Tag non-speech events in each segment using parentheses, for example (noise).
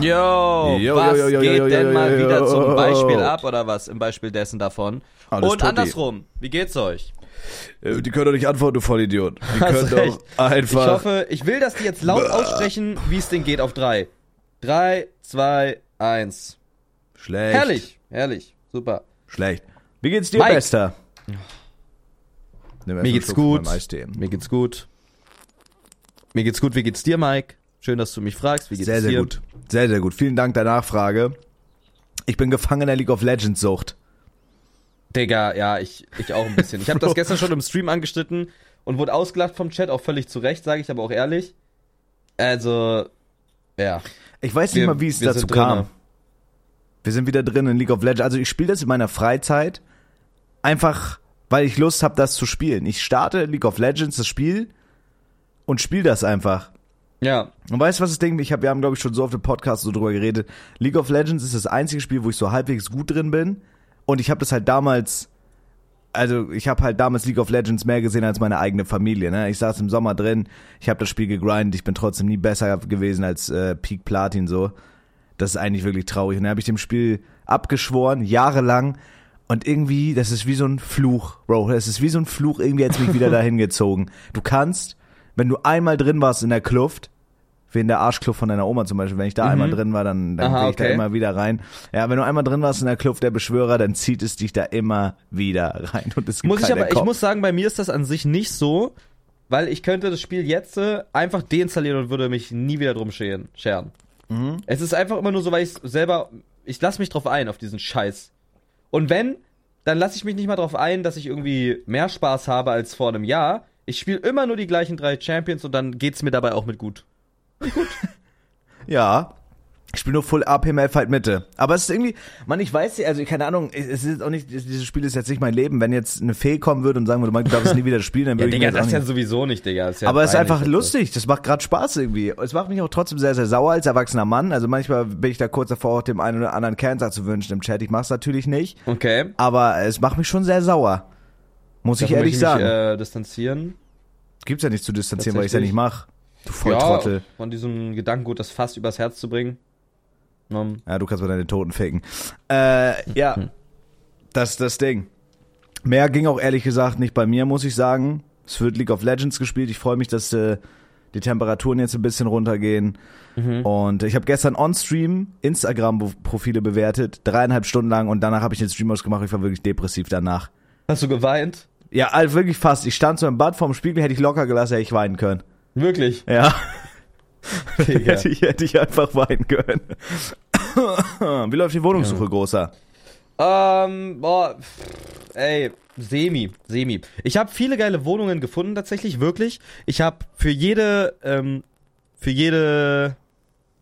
Yo, Yo, was yo, yo, geht denn mal wieder zum Beispiel ab oder was im Beispiel dessen davon? Alles Und tutti. andersrum, wie geht's euch? Äh, Die können doch nicht antworten, du Vollidiot. Die (laughs) können doch einfach. Ich hoffe, ich will, dass die jetzt laut aussprechen, wie es denen geht auf drei. Drei, zwei, eins. Schlecht. Herrlich, herrlich, super. Schlecht. Wie geht's dir, Mike. Bester? Mir geht's Schluck gut. Mir geht's gut. Mir geht's gut, wie geht's dir, Mike? Schön, dass du mich fragst, wie geht's Sehr, dir? sehr gut. Sehr, sehr gut. Vielen Dank der Nachfrage. Ich bin gefangen in der League of Legends Sucht. Digga, ja, ich, ich auch ein bisschen. Ich habe das (laughs) gestern schon im Stream angeschnitten und wurde ausgelacht vom Chat, auch völlig zu Recht, sage ich aber auch ehrlich. Also, ja. Ich weiß nicht Wir- mal, wie es dazu kam. drinne. Wir sind wieder drin in League of Legends. Also ich spiele das in meiner Freizeit einfach, weil ich Lust habe, das zu spielen. Ich starte League of Legends, das Spiel, und spiele das einfach. Ja, Und weißt du, was das Ding? Ich hab, wir haben, glaube ich, schon so auf dem Podcast so drüber geredet. League of Legends ist das einzige Spiel, wo ich so halbwegs gut drin bin. Und ich habe das halt damals, also ich habe halt damals League of Legends mehr gesehen als meine eigene Familie. Ne? Ich saß im Sommer drin, ich habe das Spiel gegrindet, ich bin trotzdem nie besser gewesen als äh, Peak Platin so. Das ist eigentlich wirklich traurig. Und dann habe ich dem Spiel abgeschworen, jahrelang. Und irgendwie, das ist wie so ein Fluch, Bro. Das ist wie so ein Fluch, irgendwie hat's mich wieder (laughs) dahin gezogen. Du kannst, wenn du einmal drin warst in der Kluft, wie in der Arschkluft von deiner Oma zum Beispiel, wenn ich da einmal drin war, dann, dann Mhm. Gehe ich da okay. immer wieder rein. Ja, wenn du einmal drin warst in der Kluft der Beschwörer, dann zieht es dich da immer wieder rein. Und es gibt muss ich aber, ich Kopf. muss sagen, bei mir ist das an sich nicht so, weil ich könnte das Spiel jetzt äh, einfach deinstallieren und würde mich nie wieder drum scheren. scheren. Mhm. Es ist einfach immer nur so, weil ich selber, ich lasse mich drauf ein, auf diesen Scheiß. Und wenn, dann lasse ich mich nicht mal drauf ein, dass ich irgendwie mehr Spaß habe als vor einem Jahr. Ich spiele immer nur die gleichen drei Champions und dann geht's mir dabei auch mit gut. Ja. Ich spiele nur Full AP Malfight Mitte. Aber es ist irgendwie, man, ich weiß also keine Ahnung, es ist auch nicht, dieses Spiel ist jetzt nicht mein Leben. Wenn jetzt eine Fee kommen würde und sagen würde, Mike, du darfst es nie wieder spielen, dann (laughs) Ja, würde ich Digga, das ja nicht. sowieso nicht, Digga. Ist ja Aber es ist einfach das- lustig, das macht gerade Spaß irgendwie. Es macht mich auch trotzdem sehr, sehr sauer als erwachsener Mann. Also manchmal bin ich da kurz davor, auch dem einen oder anderen Cancer zu wünschen im Chat. Ich mach's natürlich nicht, Okay. aber es macht mich schon sehr sauer. Muss ich Davon ehrlich möchte sagen. Mich, äh, distanzieren. Gibt's ja nicht zu distanzieren, weil ich's ja nicht mach. Du Volltrottel. Ja, von diesem Gedankengut, das fast übers Herz zu bringen. Um, Ja, du kannst mal deine Toten ficken. Äh, ja, das ist das Ding. Mehr ging auch ehrlich gesagt nicht bei mir, muss ich sagen. Es wird League of Legends gespielt. Ich freue mich, dass äh, die Temperaturen jetzt ein bisschen runtergehen. Und ich habe gestern on-stream Instagram-Profile bewertet, dreieinhalb Stunden lang und danach habe ich den Stream ausgemacht. Ich war wirklich depressiv danach. hast du geweint? Ja, also wirklich fast. Ich stand so im Bad vorm Spiegel, hätte ich locker gelassen, hätte ich weinen können. Wirklich? Ja. (laughs) Hätte, ich, hätte ich einfach weinen können. (laughs) Wie läuft die Wohnungssuche, Großer? Ähm, boah, pff, ey, semi, semi. Ich habe viele geile Wohnungen gefunden, tatsächlich, wirklich. Ich habe für jede, ähm, für jede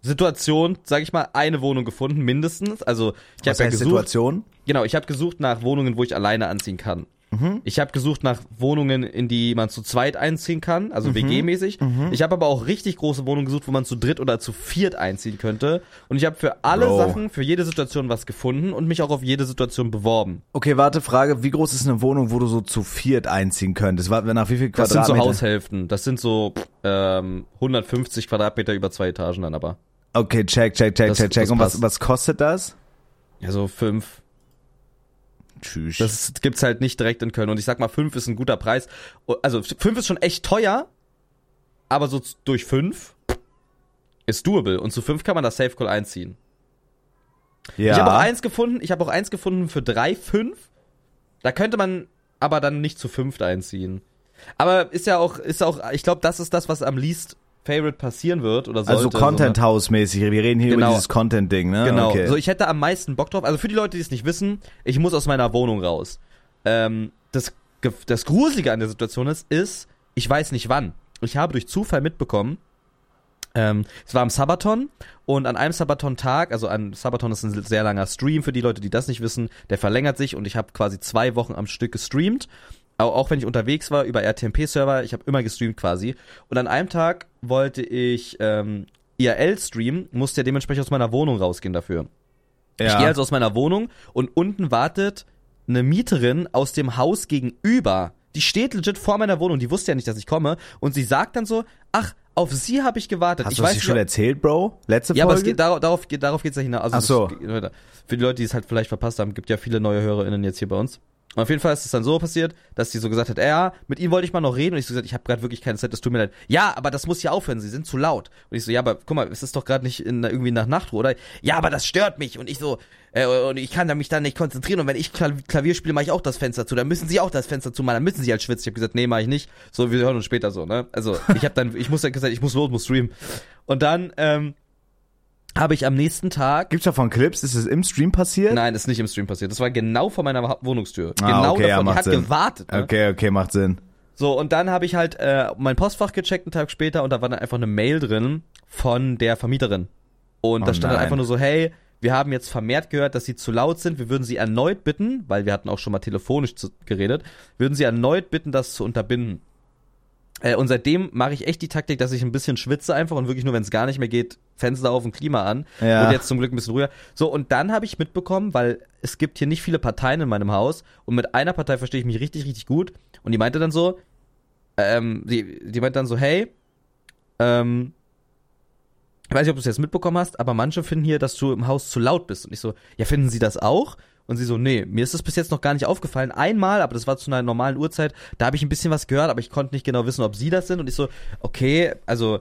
Situation, sag ich mal, eine Wohnung gefunden, mindestens. Also, ich habe ja gesucht. Situation? Genau, ich habe gesucht nach Wohnungen, wo ich alleine anziehen kann. Mhm. Ich habe gesucht nach Wohnungen, in die man zu zweit einziehen kann, Mhm. also WG-mäßig. Ich habe aber auch richtig große Wohnungen gesucht, wo man zu dritt oder zu viert einziehen könnte. Und ich habe für alle Bro. Sachen, für jede Situation was gefunden und mich auch auf jede Situation beworben. Okay, warte, Frage, wie groß ist eine Wohnung, wo du so zu viert einziehen könntest? Nach wie viel Das sind Quadratmeter? so Haushälften. Das sind so ähm, 150 Quadratmeter über zwei Etagen dann aber. Okay, check, check, check, Das- check, check. Und was, was kostet das? Ja, so fünf. Tschüss. Das gibt's halt nicht direkt in Köln. Und ich sag mal, fünf ist ein guter Preis. Also fünf ist schon echt teuer, aber so durch fünf ist doable. Und zu fünf kann man das Safe Call einziehen. ja. Ich habe auch eins gefunden, ich habe auch eins gefunden für drei, fünf. Da könnte man aber dann nicht zu fünft einziehen. Aber ist ja auch, ist auch, ich glaube, das ist das, was am least favorite passieren wird oder sollte. also so, Content? House mäßig. Wir reden hier Genau. über dieses Content Ding, ne? Genau. Okay. So, ich hätte am meisten Bock drauf. Also für die Leute, die es nicht wissen, ich muss aus meiner Wohnung raus. Ähm, das, das Gruselige an der Situation ist, ist, ich weiß nicht wann. Ich habe durch Zufall mitbekommen, ähm, es war am Sabaton und an einem Sabaton-Tag, also ein Sabaton ist ein sehr langer Stream für die Leute, die das nicht wissen, der verlängert sich und ich habe quasi zwei Wochen am Stück gestreamt. Auch, wenn ich unterwegs war über RTMP-Server, ich habe immer gestreamt quasi. Und an einem Tag wollte ich ähm, IRL streamen, musste ja dementsprechend aus meiner Wohnung rausgehen dafür. ja. Ich gehe also aus meiner Wohnung und unten wartet eine Mieterin aus dem Haus gegenüber Die steht legit vor meiner Wohnung, die wusste ja nicht, dass ich komme. Und sie sagt dann so, ach, auf sie habe ich gewartet. Hast ich du weiß schon erzählt, Bro? Letzte ja, aber es Folge? geht, darauf, darauf, geht, darauf geht's ja hinaus. Also Ach so. das- für die Leute, die es halt vielleicht verpasst haben, gibt ja viele neue HörerInnen jetzt hier bei uns. Und auf jeden Fall ist es dann so passiert, dass sie so gesagt hat, ja, mit ihnen wollte ich mal noch reden. Und ich so gesagt, ich habe gerade wirklich keine Zeit, das tut mir leid. Ja, aber das muss ja aufhören, sie sind zu laut. Und ich so, ja, aber guck mal, es ist doch gerade nicht in, irgendwie nach Nachtruhe, oder? Ja, aber das stört mich. Und ich so, äh, und ich kann da mich dann nicht konzentrieren. Und wenn ich Klav- Klavier spiele, mache ich auch das Fenster zu. Dann müssen sie auch das Fenster zumachen. Dann müssen sie halt schwitzen. Ich habe gesagt, nee, mache ich nicht. So, wir hören uns später so, ne? Also, ich habe dann, ich muss dann gesagt, ich muss los, muss streamen. Und dann, ähm, habe ich am nächsten Tag Gibt's davon Clips? Ist es im Stream passiert? Nein, ist nicht im Stream passiert. Das war genau vor meiner Wohnungstür. Ah, genau okay, ja, davor. Die hat Sinn. gewartet. Ne? Okay, okay, macht Sinn. So, und dann habe ich halt äh, mein Postfach gecheckt einen Tag später und da war dann einfach eine Mail drin von der Vermieterin. Und Oh da stand dann einfach nur so, hey, wir haben jetzt vermehrt gehört, dass sie zu laut sind. Wir würden sie erneut bitten, weil wir hatten auch schon mal telefonisch zu, geredet, würden sie erneut bitten, das zu unterbinden. Äh, und seitdem mache ich echt die Taktik, dass ich ein bisschen schwitze einfach und wirklich nur, wenn es gar nicht mehr geht, Fenster auf und Klima an. Ja. Und jetzt zum Glück ein bisschen ruhiger. So, und dann habe ich mitbekommen, weil es gibt hier nicht viele Parteien in meinem Haus und mit einer Partei verstehe ich mich richtig, richtig gut. Und die meinte dann so, ähm, die, die meinte dann so, hey, ähm, ich weiß nicht, ob du es jetzt mitbekommen hast, aber manche finden hier, dass du im Haus zu laut bist. Und ich so, ja, finden sie das auch? Und sie so, nee, mir ist das bis jetzt noch gar nicht aufgefallen. Einmal, aber das war zu einer normalen Uhrzeit, da habe ich ein bisschen was gehört, aber ich konnte nicht genau wissen, ob sie das sind. Und ich so, okay, also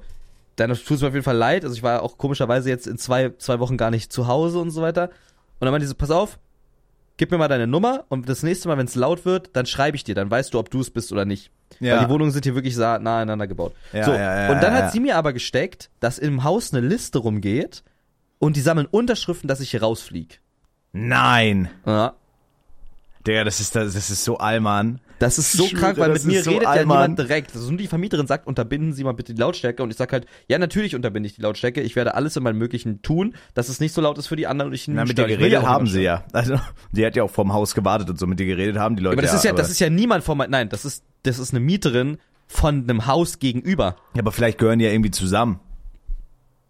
dann tut es mir auf jeden Fall leid. Also ich war auch komischerweise jetzt in zwei, zwei Wochen gar nicht zu Hause und so weiter. Und dann meinte sie so, pass auf, gib mir mal deine Nummer und das nächste Mal, wenn es laut wird, dann schreibe ich dir, dann weißt du, ob du es bist oder nicht. Ja. Weil die Wohnungen sind hier wirklich nah aneinander gebaut. Ja, so, ja, und dann hat sie mir aber gesteckt, dass im Haus eine Liste rumgeht und die sammeln Unterschriften, dass ich hier rausfliege. Nein. Ja. Digga, das ist, das, das ist so Allmann. Das ist so krank, weil das mit mir so redet ja Allmann. niemand direkt. Also nur die Vermieterin sagt, unterbinden Sie mal bitte die Lautstärke. Und ich sag halt, ja, natürlich unterbinde ich die Lautstärke. Ich werde alles in meinem Möglichen tun, dass es nicht so laut ist für die anderen und ich Na, mit dir will geredet ja haben sie ja. Also, die hat ja auch vorm Haus gewartet und so mit dir geredet haben die Leute. Aber das ist ja, aber, das ist ja niemand von mein, nein, das ist, das ist eine Mieterin von einem Haus gegenüber. ja, aber vielleicht gehören die ja irgendwie zusammen.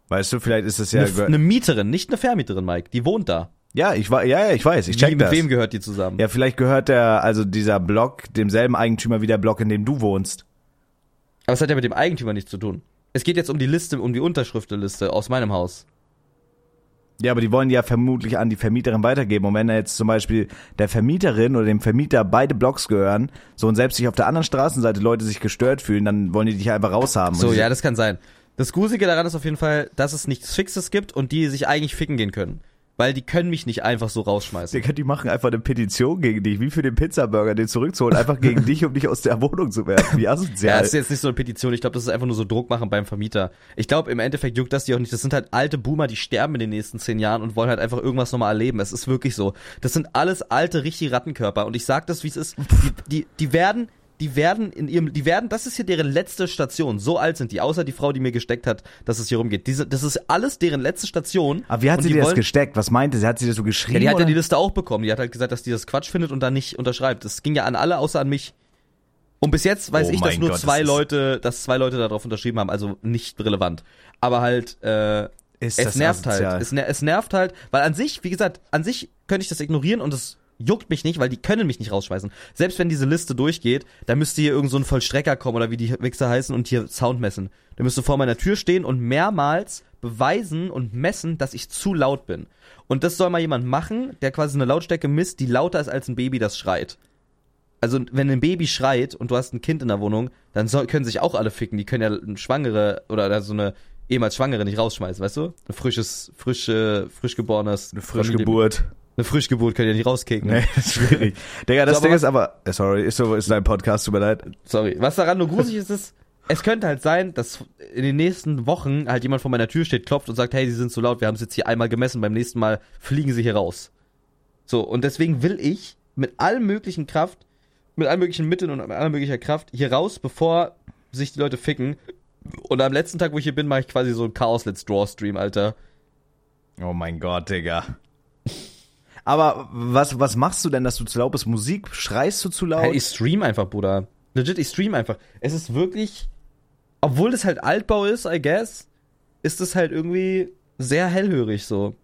Weißt du, vielleicht ist es ja. Eine, eine Mieterin, nicht eine Vermieterin, Mike. Die wohnt da. Ja, ich war, ja, ja, ich weiß, ich Wie, check mit das. wem gehört die zusammen? Ja, vielleicht gehört der, also dieser Block demselben Eigentümer wie der Block, in dem du wohnst. Aber es hat ja mit dem Eigentümer nichts zu tun. Es geht jetzt um die Liste, um die Unterschriftenliste aus meinem Haus. Ja, aber die wollen die ja vermutlich an die Vermieterin weitergeben. Und wenn da jetzt zum Beispiel der Vermieterin oder dem Vermieter beide Blocks gehören, so und selbst sich auf der anderen Straßenseite Leute sich gestört fühlen, dann wollen die dich einfach raushaben. So, ja, das kann sein. Das Gruselige daran ist auf jeden Fall, dass es nichts Fixes gibt und die sich eigentlich ficken gehen können. Weil die können mich nicht einfach so rausschmeißen. Digga, die machen einfach eine Petition gegen dich, wie für den Pizzaburger, den zurückzuholen, einfach gegen (laughs) dich, um dich aus der Wohnung zu werfen. Wie Ja, asozial. das ist jetzt nicht so eine Petition. Ich glaube, das ist einfach nur so Druck machen beim Vermieter. Ich glaube, im Endeffekt juckt das die auch nicht. Das sind halt alte Boomer, die sterben in den nächsten zehn Jahren und wollen halt einfach irgendwas nochmal erleben. Es ist wirklich so. Das sind alles alte, richtige Rattenkörper. Und ich sag das, wie es ist. Die, die, die werden, die werden in ihrem, die werden, das ist hier deren letzte Station. So alt sind die, außer die Frau, die mir gesteckt hat, dass es hier rumgeht. Diese, das ist alles deren letzte Station. aber wie hat sie dir das gesteckt? Was meinte sie? Hat sie das so geschrieben? Ja, die hat ja oder? die Liste auch bekommen. Die hat halt gesagt, dass die das Quatsch findet und dann nicht unterschreibt. Das ging ja an alle, außer an mich. Und bis jetzt weiß Oh ich, dass nur Gott, das zwei ist- Leute, dass zwei Leute darauf unterschrieben haben, also nicht relevant. Aber halt, äh, ist es das nervt asozial. halt. Es, es nervt halt, weil an sich, wie gesagt, an sich könnte ich das ignorieren und es juckt mich nicht, weil die können mich nicht rausschmeißen. Selbst wenn diese Liste durchgeht, da müsste hier irgend so ein Vollstrecker kommen oder wie die Wichser heißen und hier Sound messen. Der müsste vor meiner Tür stehen und mehrmals beweisen und messen, dass ich zu laut bin. Und das soll mal jemand machen, der quasi eine Lautstärke misst, die lauter ist als ein Baby, das schreit. Also, wenn ein Baby schreit und du hast ein Kind in der Wohnung, dann soll, können sich auch alle ficken. Die können ja eine Schwangere oder so eine ehemals Schwangere nicht rausschmeißen, weißt du? Ein frisches, frische, frisch geborenes. Eine Frischgeburt. Eine Frischgeburt können ja nicht rauskicken. Nee, das ist schwierig. Digga, das So, Ding ist aber, äh, sorry, ist so, ist dein Podcast, tut mir leid. Sorry. Was daran nur gruselig ist, ist, es könnte halt sein, dass in den nächsten Wochen halt jemand vor meiner Tür steht, klopft und sagt, hey, sie sind zu laut, wir haben es jetzt hier einmal gemessen, beim nächsten Mal fliegen sie hier raus. So, und deswegen will ich mit allem möglichen Kraft, mit allen möglichen Mitteln und mit aller möglicher Kraft hier raus, bevor sich die Leute ficken. Und am letzten Tag, wo ich hier bin, mache ich quasi so einen Chaos Let's Draw Stream, Alter. Oh mein Gott, Digga. Aber was, was machst du denn, dass du zu laut bist? Musik? Schreist du zu laut? Hey, ich stream einfach, Bruder. Legit, ich stream einfach. Es ist wirklich, obwohl das halt Altbau ist, I guess, ist es halt irgendwie sehr hellhörig so.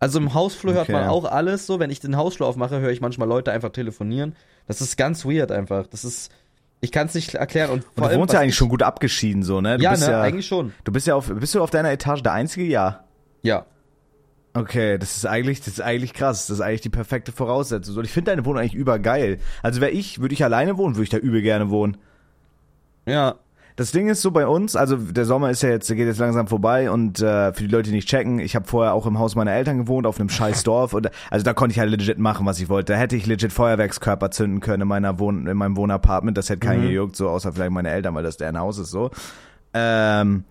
Also im Hausflur hört Okay. man auch alles so. Wenn ich den Hausflur aufmache, höre ich manchmal Leute einfach telefonieren. Das ist ganz weird einfach. Das ist, ich kann es nicht erklären. Und Und vor du allem, wohnst ja eigentlich ich- schon gut abgeschieden, so, ne? Du Ja, ne, ja, eigentlich schon. Du bist ja auf, bist du auf deiner Etage der Einzige? Ja. Ja. Okay, das ist eigentlich, das ist eigentlich krass. Das ist eigentlich die perfekte Voraussetzung. Und ich finde deine Wohnung eigentlich übergeil. Also wäre ich, würde ich alleine wohnen, würde ich da übel gerne wohnen. Ja. Das Ding ist so bei uns, also der Sommer ist ja jetzt, der geht jetzt langsam vorbei und äh, für die Leute, die nicht checken, ich habe vorher auch im Haus meiner Eltern gewohnt, auf einem scheiß (laughs) Dorf und also da konnte ich halt legit machen, was ich wollte. Da hätte ich legit Feuerwerkskörper zünden können in meiner Wohn in meinem Wohnapartment, das hätte keinen Mhm. gejuckt, so außer vielleicht meine Eltern, weil das deren Haus ist so. Ähm,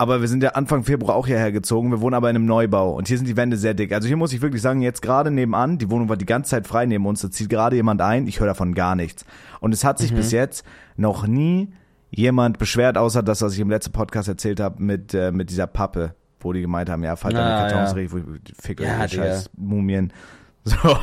aber wir sind ja Anfang Februar auch hierher gezogen. Wir wohnen aber in einem Neubau und hier sind die Wände sehr dick. Also hier muss ich wirklich sagen, jetzt gerade nebenan, die Wohnung war die ganze Zeit frei neben uns, da zieht gerade jemand ein, ich höre davon gar nichts. Und es hat sich bis jetzt noch nie jemand beschwert, außer das, was ich im letzten Podcast erzählt habe mit, äh, mit dieser Pappe, wo die gemeint haben, ja, falls deine Ah, Kartons ja. wo ich, fick Ja, euch, scheiß Mumien. (laughs) So.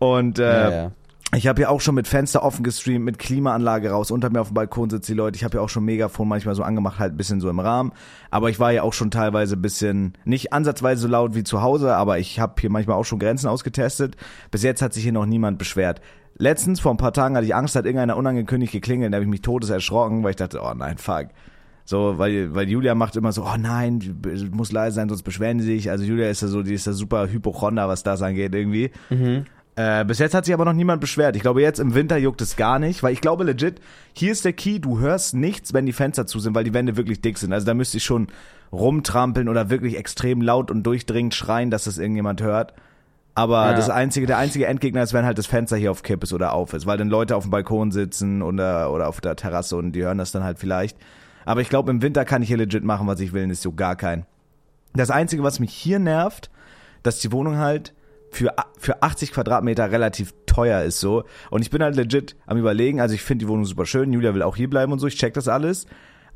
Und äh, ja, ja. Ich habe ja auch schon mit Fenster offen gestreamt, mit Klimaanlage raus. Unter mir auf dem Balkon sitzen die Leute. Ich habe ja auch schon Megafon manchmal so angemacht, halt ein bisschen so im Rahmen. Aber ich war ja auch schon teilweise ein bisschen, nicht ansatzweise so laut wie zu Hause, aber ich habe hier manchmal auch schon Grenzen ausgetestet. Bis jetzt hat sich hier noch niemand beschwert. Letztens, vor ein paar Tagen, hatte ich Angst, hat irgendeiner unangekündigt geklingelt. Da habe ich mich todes erschrocken, weil ich dachte, oh nein, fuck. So, weil, weil Julia macht immer so, oh nein, du musst leise sein, sonst beschweren die sich. Also Julia ist ja so, die ist ja super Hypochonder, was das angeht irgendwie. Äh, bis jetzt hat sich aber noch niemand beschwert. Ich glaube, jetzt im Winter juckt es gar nicht, weil ich glaube legit, hier ist der Key, du hörst nichts, wenn die Fenster zu sind, weil die Wände wirklich dick sind. Also da müsste ich schon rumtrampeln oder wirklich extrem laut und durchdringend schreien, dass das irgendjemand hört. Aber Ja. das einzige, der einzige Endgegner ist, wenn halt das Fenster hier auf Kipp ist oder auf ist, weil dann Leute auf dem Balkon sitzen oder, oder auf der Terrasse und die hören das dann halt vielleicht. Aber ich glaube, im Winter kann ich hier legit machen, was ich will, und ist so gar kein. Das Einzige, was mich hier nervt, dass die Wohnung halt für, für 80 Quadratmeter relativ teuer ist so. Und ich bin halt legit am überlegen, also ich finde die Wohnung super schön, Julia will auch hier bleiben und so, ich check das alles.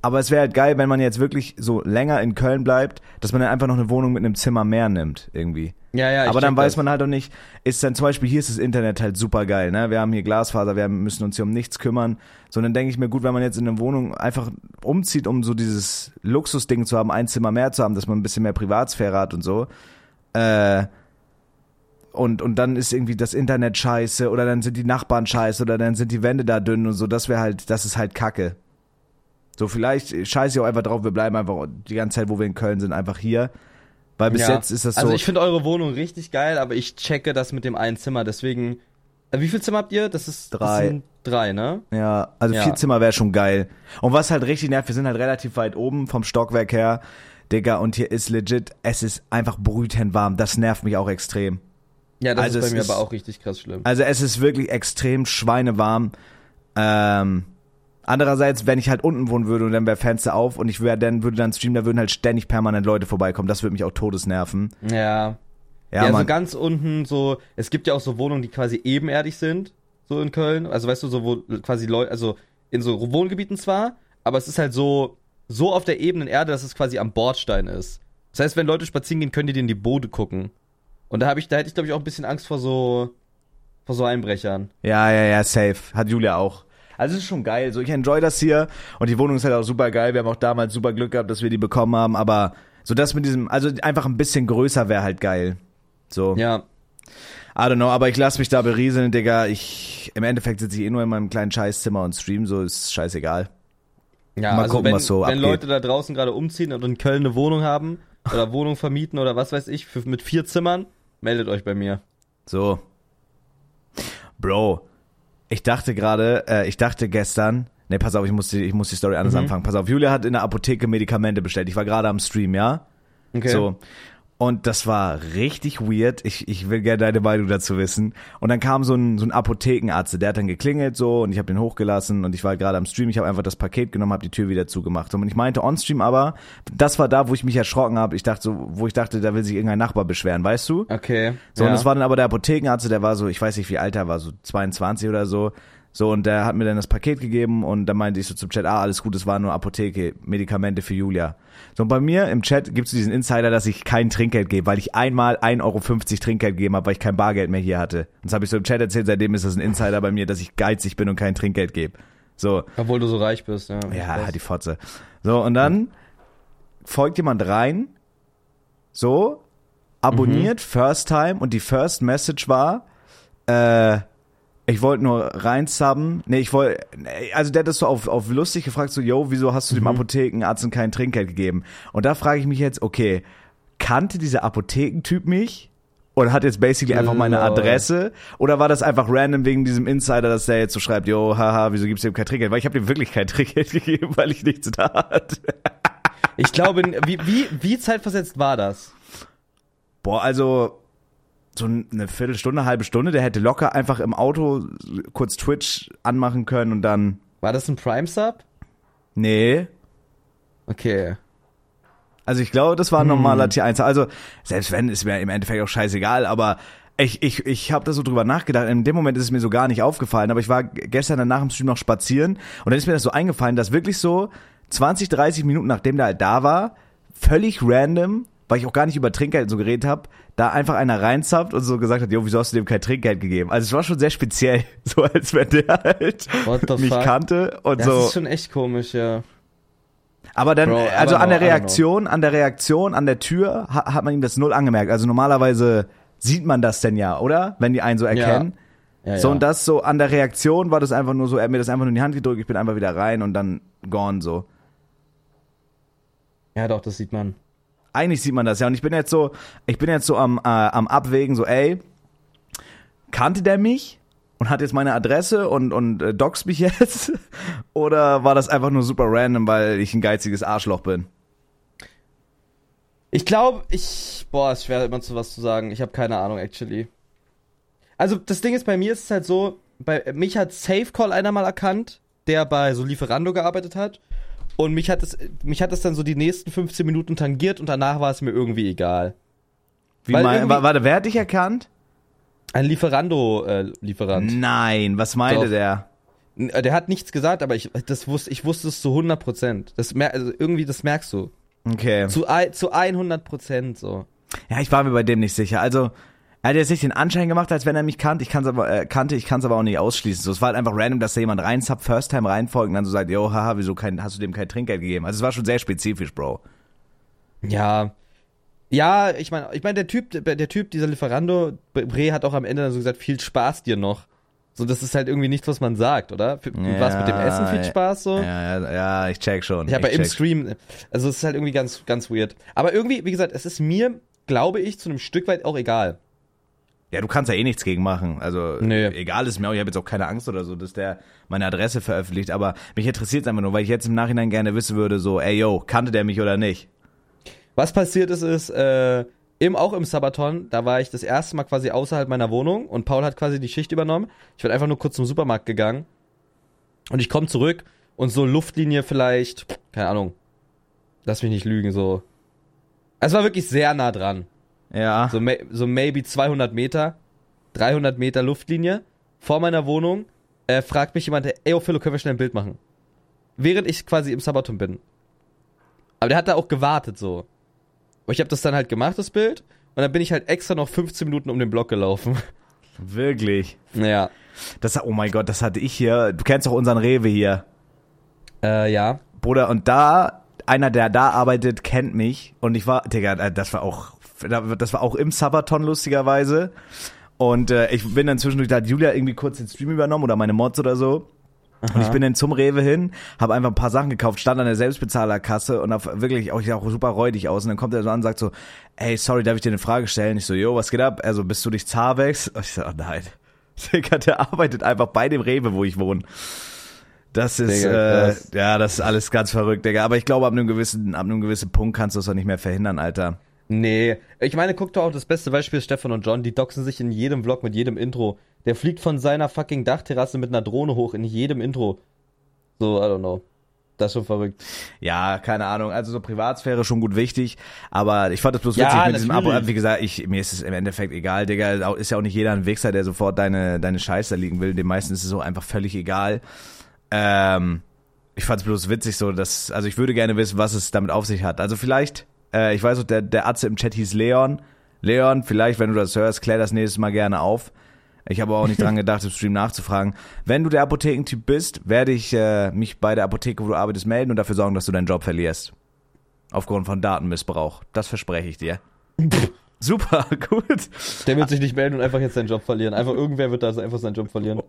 Aber es wäre halt geil, wenn man jetzt wirklich so länger in Köln bleibt, dass man dann einfach noch eine Wohnung mit einem Zimmer mehr nimmt, irgendwie. Ja, ja, Aber dann weiß das. man halt auch nicht, ist dann zum Beispiel, hier ist das Internet halt super geil, ne? Wir haben hier Glasfaser, wir müssen uns hier um nichts kümmern. So, dann denke ich mir, gut, wenn man jetzt in eine Wohnung einfach umzieht, um so dieses Luxusding zu haben, ein Zimmer mehr zu haben, dass man ein bisschen mehr Privatsphäre hat und so. Äh, und, und dann ist irgendwie das Internet scheiße oder dann sind die Nachbarn scheiße oder dann sind die Wände da dünn und so, das wäre halt, das ist halt Kacke. So, vielleicht scheiße ich auch einfach drauf, wir bleiben einfach die ganze Zeit, wo wir in Köln sind, einfach hier. Weil bis Ja. jetzt ist das so. Also ich finde eure Wohnung richtig geil, aber ich checke das mit dem einen Zimmer, deswegen. Äh, wie viel Zimmer habt ihr? Das ist Drei. Das sind drei, ne? Ja, also Ja. vier Zimmer wäre schon geil. Und was halt richtig nervt, wir sind halt relativ weit oben vom Stockwerk her, Digga, und hier ist legit, es ist einfach brütend warm. Das nervt mich auch extrem. Ja, das Also ist bei mir ist- aber auch richtig krass schlimm. Also es ist wirklich extrem schweinewarm. Ähm, andererseits, wenn ich halt unten wohnen würde und dann wäre Fenster auf und ich wäre dann würde dann streamen, da würden halt ständig permanent Leute vorbeikommen. Das würde mich auch todesnerven. Ja. Ja, Ja, so ganz unten so, es gibt ja auch so Wohnungen, die quasi ebenerdig sind, so in Köln. Also weißt du, so wo quasi Leute, also in so Wohngebieten zwar, aber es ist halt so, so auf der ebenen Erde, dass es quasi am Bordstein ist. Das heißt, wenn Leute spazieren gehen, können die in die Bode gucken. Und da habe ich, da hätte ich glaube ich auch ein bisschen Angst vor so, vor so Einbrechern. Ja, ja, ja, safe. Hat Julia auch. Also es ist schon geil. So, ich enjoy das hier und die Wohnung ist halt auch super geil. Wir haben auch damals super Glück gehabt, dass wir die bekommen haben, aber so das mit diesem, also einfach ein bisschen größer wäre halt geil. So. Ja. I don't know, aber ich lass mich da berieseln, Digga. Ich, im Endeffekt sitze ich eh nur in meinem kleinen Scheißzimmer und stream, so ist scheißegal. Ja, Mal also gucken, wenn, was so wenn abgeht. Leute da draußen gerade umziehen und in Köln eine Wohnung haben oder Wohnung vermieten oder was weiß ich, für, mit vier Zimmern, meldet euch bei mir. So. Bro, ich dachte gerade, äh, ich dachte gestern, ne, pass auf, ich muss die, ich muss die Story anders Mhm. anfangen. Pass auf, Julia hat in der Apotheke Medikamente bestellt. Ich war gerade am Stream, ja? Okay. So. Und das war richtig weird. Ich, ich will gerne deine Meinung dazu wissen. Und dann kam so ein, so ein Apothekenarzt, der hat dann geklingelt so und ich habe den hochgelassen und ich war gerade am Stream. Ich habe einfach das Paket genommen, habe die Tür wieder zugemacht. Und ich meinte on Stream aber, das war da, wo ich mich erschrocken habe. Ich dachte so, wo ich dachte, da will sich irgendein Nachbar beschweren, weißt du? Okay. So, ja. und es war dann aber der Apothekenarzt, der war so, ich weiß nicht, wie alt er war, so 22 oder so. So, und der hat mir dann das Paket gegeben und dann meinte ich so zum Chat, ah, alles gut, es war nur Apotheke, Medikamente für Julia. So, und bei mir im Chat gibt's diesen Insider, dass ich kein Trinkgeld gebe, weil ich einmal 1,50 Euro Trinkgeld gegeben habe, weil ich kein Bargeld mehr hier hatte. Und das habe ich so im Chat erzählt, seitdem ist das ein Insider bei mir, dass ich geizig bin und kein Trinkgeld gebe. So, Obwohl du so reich bist, ja. ja, die Fotze. So, und dann folgt jemand rein, so, abonniert, First Time, und die First Message war, äh, ich wollte nur reinsubben. Nee, ich wollte, also der hat das so auf, auf lustig gefragt, so, yo, wieso hast du dem Apothekenarzt kein Trinkgeld gegeben? Und da frage ich mich jetzt, okay, kannte dieser Apothekentyp mich? Und hat jetzt basically einfach meine. Adresse? Oder war das einfach random wegen diesem Insider, dass der jetzt so schreibt, yo, haha, wieso gibst du ihm kein Trinkgeld? Weil ich habe ihm wirklich kein (laughs) Trinkgeld gegeben, weil ich nichts da hatte. Ich glaube, wie, wie, wie zeitversetzt war das? Boah, also so eine Viertelstunde, halbe Stunde, der hätte locker einfach im Auto kurz Twitch anmachen können und dann, War das ein Prime-Sub? nee. Okay. Also ich glaube, das war ein normaler Tier 1. Also selbst wenn, ist mir im Endeffekt auch scheißegal, aber ich, ich, ich habe da so drüber nachgedacht. In dem Moment ist es mir so gar nicht aufgefallen, aber ich war gestern danach im Stream noch spazieren und dann ist mir das so eingefallen, dass wirklich so 20, 30 Minuten nachdem der halt da war, völlig random, weil ich auch gar nicht über Trinkgeld so geredet habe, da einfach einer reinzapft und so gesagt hat, jo, wieso hast du dem kein Trinkgeld gegeben? Also es war schon sehr speziell, (laughs) so als wenn der halt mich fuck? kannte und Das so. ist schon echt komisch, ja. Aber dann, Bro, also an der Reaktion, an der Reaktion, an der Tür ha, hat man ihm das null angemerkt. Also normalerweise sieht man das denn ja, oder? Wenn die einen so erkennen. ja so ja. und das so an der Reaktion war das einfach nur so, er hat mir das einfach nur in die Hand gedrückt, ich bin einfach wieder rein und dann gone so. Ja, doch, das sieht man. Eigentlich sieht man das ja und ich bin jetzt so, ich bin jetzt so am äh, am abwägen so, ey, kannte der mich? Und hat jetzt meine Adresse und, und äh, doxt mich (laughs) jetzt? Oder war das einfach nur super random, weil ich ein geiziges Arschloch bin? Ich glaube, ich. Boah, ist schwer immer zu was zu sagen. Ich habe keine Ahnung, actually. Also, das Ding ist, bei mir ist es halt so, bei mich hat Safe Call einer mal erkannt, der bei so Lieferando gearbeitet hat. Und mich hat es, mich hat es dann so die nächsten 15 Minuten tangiert und danach war es mir irgendwie egal. Wie Weil mein, warte, wer hat dich erkannt? Ein Lieferando-Lieferant. Nein, was meinte Doch. der? Äh, Der hat nichts gesagt, aber ich, das wusste, ich wusste es zu 100 Prozent. Das mer also irgendwie, das merkst du. Okay. Zu, zu 100 Prozent so. Ja, ich war mir bei dem nicht sicher. Also, er hat jetzt nicht den Anschein gemacht, als wenn er mich kannte. Ich kann's aber, äh, kannte, ich kann es aber auch nicht ausschließen. So, es war halt einfach random, dass da jemand reinsappt, First Time reinfolgt und dann so sagt, yo, haha, wieso kein, hast du dem kein Trinkgeld gegeben? Also, es war schon sehr spezifisch, Bro. Ja. Ja, ich meine, ich meine, der Typ, der, Typ, dieser Lieferando, Bre hat auch am Ende dann so gesagt, viel Spaß dir noch. So, das ist halt irgendwie nichts, was man sagt, oder? Für, was mit dem Essen viel Spaß so? Ja, ja, ja, ich check schon. Ich habe ja im. Stream, also es ist halt irgendwie ganz, ganz weird. Aber irgendwie, wie gesagt, es ist mir, glaube ich, zu einem Stück weit auch egal. Ja, du kannst ja eh nichts gegen machen. Also, Nee. egal ist mir auch, ich habe jetzt auch keine Angst oder so, dass der meine Adresse veröffentlicht. Aber mich interessiert es einfach nur, weil ich jetzt im Nachhinein gerne wissen würde, so, ey, yo, kannte der mich oder nicht? Was passiert ist, ist, äh, im, auch im Sabaton, da war ich das erste Mal quasi außerhalb meiner Wohnung und Paul hat quasi die Schicht übernommen. Ich bin einfach nur kurz zum Supermarkt gegangen und ich komme zurück und so Luftlinie vielleicht, keine Ahnung, lass mich nicht lügen, so. Es war wirklich sehr nah dran. Ja. So, so maybe 200 Meter, 300 Meter Luftlinie vor meiner Wohnung, äh, fragt mich jemand, ey, oh Philo, können wir schnell ein Bild machen? Während ich quasi im Sabaton bin. Aber der hat da auch gewartet, so. Aber ich habe das dann halt gemacht, das Bild, und dann bin ich halt extra noch 15 Minuten um den Block gelaufen. (laughs) Wirklich. ja. Das, oh mein Gott, das hatte ich hier. Du kennst doch unseren Rewe hier. Äh, ja. Bruder, und da, einer, der da arbeitet, kennt mich. Und ich war, Digga, äh, das war auch, das war auch im Sabaton, lustigerweise. Und äh, ich bin dann zwischendurch, da hat Julia irgendwie kurz den Stream übernommen oder meine Mods oder so. Und ich bin dann zum Rewe hin, habe einfach ein paar Sachen gekauft, stand an der Selbstbezahlerkasse und auf wirklich auch, ich sah auch super räudig aus. Und dann kommt er so an und sagt so, ey, sorry, darf ich dir eine Frage stellen? Ich so, yo, was geht ab? Also, bist du nicht Zabex? Und ich so, oh nein. (laughs) Digga, der arbeitet einfach bei dem Rewe, wo ich wohne. Das ist, Digga, äh, ja, das ist alles ganz verrückt, Digga. Aber ich glaube, ab einem gewissen, ab einem gewissen Punkt kannst du es doch nicht mehr verhindern, Alter. Nee. Ich meine, guck doch auch, das beste Beispiel ist Stefan und John, die doxen sich in jedem Vlog mit jedem Intro. Der fliegt von seiner fucking Dachterrasse mit einer Drohne hoch in jedem Intro. So, I don't know. Das ist schon verrückt. Ja, keine Ahnung. Also so Privatsphäre schon gut wichtig, aber ich fand das bloß Ja, witzig mit diesem Abo. Wie gesagt, ich, mir ist es im Endeffekt egal, Digga. Ist ja auch nicht jeder ein Wichser, der sofort deine, deine Scheiße liegen will. Den meisten ist es so einfach völlig egal. Ähm, ich fand es bloß witzig so, dass, also ich würde gerne wissen, was es damit auf sich hat. Also vielleicht, äh, ich weiß auch, der, der Atze im Chat hieß Leon. Leon, vielleicht, wenn du das hörst, klär das nächstes Mal gerne auf. Ich habe auch nicht dran (laughs) gedacht, im Stream nachzufragen. Wenn du der Apothekentyp bist, werde ich äh, mich bei der Apotheke, wo du arbeitest, melden und dafür sorgen, dass du deinen Job verlierst. Aufgrund von Datenmissbrauch. Das verspreche ich dir. (laughs) Super, (laughs) gut. Der wird sich nicht melden und einfach jetzt seinen Job verlieren. Einfach irgendwer wird da einfach seinen Job verlieren.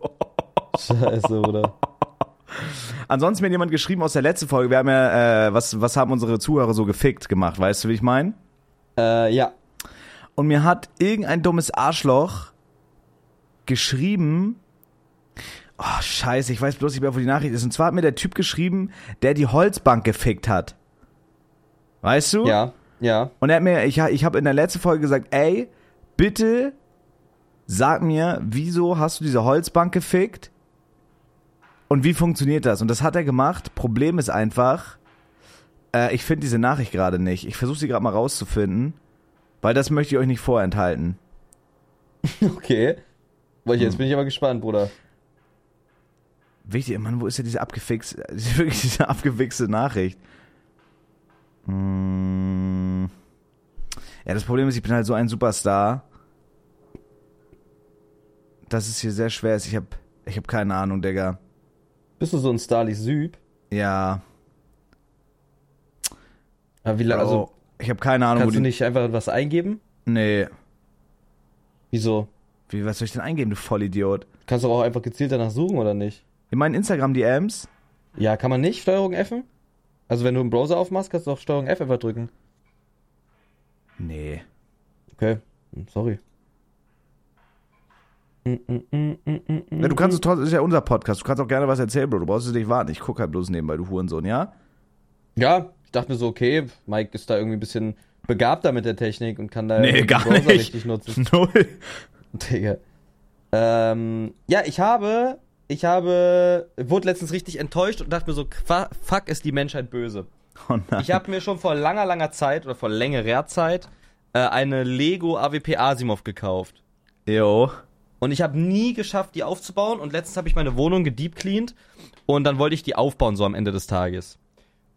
Scheiße, oder? Ansonsten mir hat jemand geschrieben aus der letzten Folge, wir haben ja, äh, was, was haben unsere Zuhörer so gefickt gemacht, weißt du, wie ich meine? Äh, ja. Und mir hat irgendein dummes Arschloch geschrieben, oh scheiße, ich weiß bloß nicht mehr, wo die Nachricht ist. Und zwar hat mir der Typ geschrieben, der die Holzbank gefickt hat. Weißt du? Ja, ja. Und er hat mir, ich, ich habe in der letzten Folge gesagt, ey, bitte sag mir, wieso hast du diese Holzbank gefickt? Und wie funktioniert das? Und das hat er gemacht. Problem ist einfach, äh, ich finde diese Nachricht gerade nicht. Ich versuche sie gerade mal rauszufinden, weil das möchte ich euch nicht vorenthalten. (laughs) Okay. Weil jetzt bin ich aber gespannt, Bruder. Wichtig, Mann, wo ist ja diese abgefixt, (laughs) wirklich diese abgewichste Nachricht? Hm. Ja, das Problem ist, ich bin halt so ein Superstar, dass es hier sehr schwer ist. Ich hab, ich hab keine Ahnung, Digga. Bist du so ein Starly Süb? Ja. Aber wie lange, Also, ich habe keine Ahnung, wo kannst du nicht einfach was eingeben? Nee. Wieso? Wie, was soll ich denn eingeben, du Vollidiot? Kannst du auch einfach gezielt danach suchen, oder nicht? In meinen Instagram-DMs? Ja, kann man nicht Steuerung F? Also wenn du einen Browser aufmachst, kannst du auch Steuerung F einfach drücken. Nee. Okay, Hm, sorry. Mm, mm, mm, mm, mm, Ja, du kannst es trotzdem, ist ja unser Podcast. Du kannst auch gerne was erzählen, Bro. Du brauchst es nicht warten. Ich guck halt bloß nebenbei, du Hurensohn, ja? Ja, ich dachte mir so, okay, Mike ist da irgendwie ein bisschen begabter mit der Technik und kann da Nee, gar Browser nicht. richtig nutzen. (laughs) Null. Digga. Ähm, ja, ich habe, ich habe, wurde letztens richtig enttäuscht und dachte mir so, fuck, ist die Menschheit böse. Oh nein. Ich habe mir schon vor langer, langer Zeit oder vor längerer Zeit äh, eine Lego AWP Asimov gekauft. Jo. Und ich habe nie geschafft, die aufzubauen. Und letztens habe ich meine Wohnung gedeepcleaned und dann wollte ich die aufbauen so am Ende des Tages.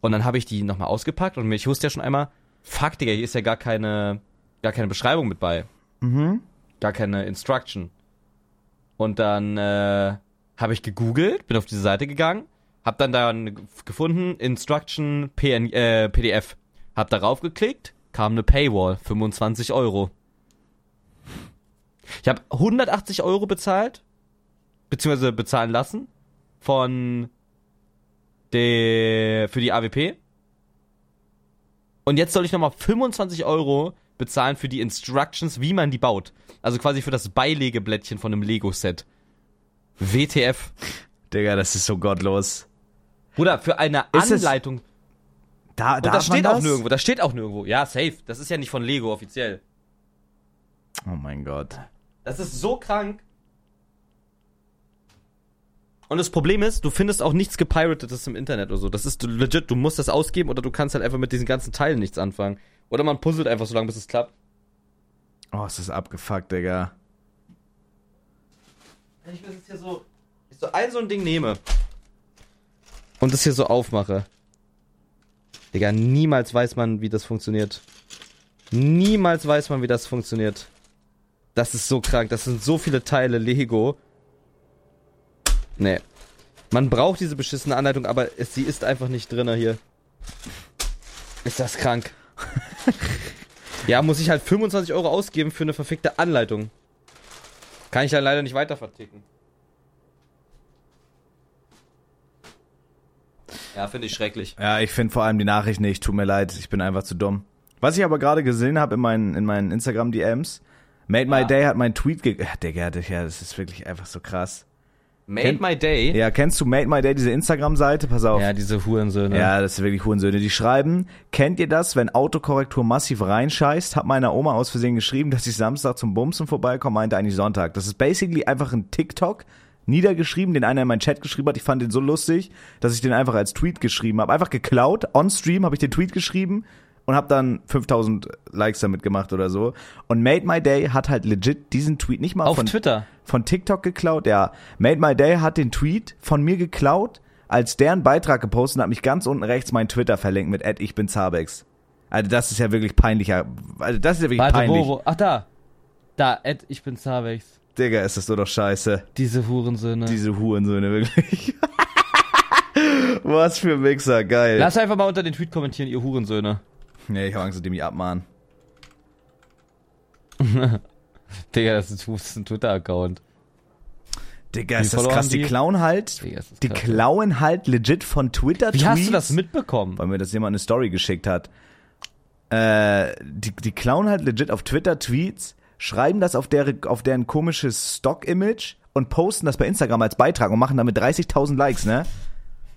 Und dann habe ich die nochmal ausgepackt und ich wusste ja schon einmal, fuck, Digga, hier ist ja gar keine, gar keine Beschreibung mit bei. Mhm. Gar keine Instruction. Und dann äh, habe ich gegoogelt, bin auf diese Seite gegangen, hab dann da gefunden, Instruction PN, äh, PDF. Hab darauf geklickt, kam eine Paywall, 25 Euro. Ich habe 180 Euro bezahlt, beziehungsweise bezahlen lassen von der für die AWP. Und jetzt soll ich nochmal 25 Euro bezahlen für die Instructions, wie man die baut. Also quasi für das Beilegeblättchen von einem Lego-Set. WTF. Digga, das ist so gottlos. Bruder, für eine Ist Anleitung. Da, darf das steht man auch nirgendwo. Das steht auch nirgendwo. Ja, safe. Das ist ja nicht von Lego offiziell. Oh mein Gott. Das ist so krank. Und das Problem ist, du findest auch nichts gepiratetes im Internet oder so. Das ist legit, du musst das ausgeben oder du kannst halt einfach mit diesen ganzen Teilen nichts anfangen. Oder man puzzelt einfach so lange, bis es klappt. Oh, es ist abgefuckt, Digga. Wenn ich mir jetzt hier so, ich so ein so ein Ding nehme und das hier so aufmache. Digga, niemals weiß man, wie das funktioniert. Niemals weiß man, wie das funktioniert. Das ist so krank. Das sind so viele Teile Lego. Nee. Man braucht diese beschissene Anleitung, aber es, sie ist einfach nicht drinne hier. Ist das krank? (laughs) ja, muss ich halt 25 Euro ausgeben für eine verfickte Anleitung. Kann ich dann leider nicht weiter verticken. Ja, finde ich schrecklich. Ja, ich finde vor allem die Nachricht nicht. Tut mir leid, ich bin einfach zu dumm. Was ich aber gerade gesehen habe in meinen, in meinen Instagram-DMs, Made My Ja. Day hat meinen Tweet ge... Ach, Digga, Digga, das ist wirklich einfach so krass. Made Kennt- My Day. Ja, kennst du Made My Day, diese Instagram-Seite? Pass auf. Ja, diese Hurensöhne. Ja, das ist wirklich Hurensöhne. Die schreiben, kennt ihr das, wenn Autokorrektur massiv reinscheißt? Hab meiner Oma aus Versehen geschrieben, dass ich Samstag zum Bumsen vorbeikomme, meinte eigentlich Sonntag. Das ist basically einfach ein TikTok, niedergeschrieben, den einer in meinen Chat geschrieben hat. Ich fand den so lustig, dass ich den einfach als Tweet geschrieben habe. Einfach geklaut. On Stream habe ich den Tweet geschrieben und habe dann 5000 Likes damit gemacht oder so. Und Made My Day hat halt legit diesen Tweet nicht mal Auf von Twitter. von TikTok geklaut. Ja, Made My Day hat den Tweet von mir geklaut, als deren Beitrag gepostet und hat mich ganz unten rechts mein Twitter verlinkt mit Ed, ich bin Zabex. Also das ist ja wirklich peinlicher. Also das ist ja wirklich Warte, peinlich. wo, wo? Ach, da. Da, Ed, ich bin Zavex. Digga, ist das so doch scheiße. Diese Hurensöhne. Diese Hurensöhne, wirklich. (laughs) Was für Mixer, geil. Lass einfach mal unter den Tweet kommentieren, ihr Hurensöhne. Nee, ich hab Angst, dass die mich abmahnen. (laughs) Digga, das ist, ein Twitter-Account. Digga, Wie ist das krass. Die die? klauen halt, Digga, die krass. klauen halt legit von Twitter Wie Tweets. hast du das mitbekommen? Weil mir das jemand eine Story geschickt hat. Äh, die, die klauen halt legit auf Twitter Tweets, schreiben das auf, der, auf deren komisches Stock-Image und posten das bei Instagram als Beitrag und machen damit 30.000 Likes, ne?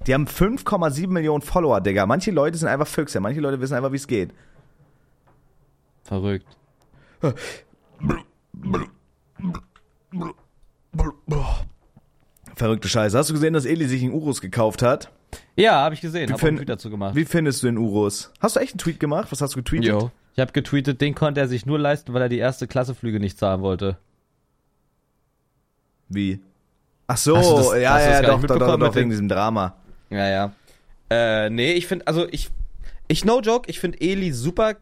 Die haben 5,7 Millionen Follower, Digga. Manche Leute sind einfach Füchse, manche Leute wissen einfach, wie es geht. Verrückt. Verrückte Scheiße. Hast du gesehen, dass Eli sich einen Urus gekauft hat? Ja, habe ich gesehen. Hab einen Tweet dazu gemacht. Wie findest du den Urus? Hast du echt einen Tweet gemacht? Was hast du getweetet? Jo. Ich habe getweetet, den konnte er sich nur leisten, weil er die erste Klasseflüge nicht zahlen wollte. Wie? Ach so, das- ja, ja, doch, doch, doch, doch, wegen diesem Drama. Ja, ja. Äh, nee, ich finde, also ich, ich no joke, ich finde Eli super.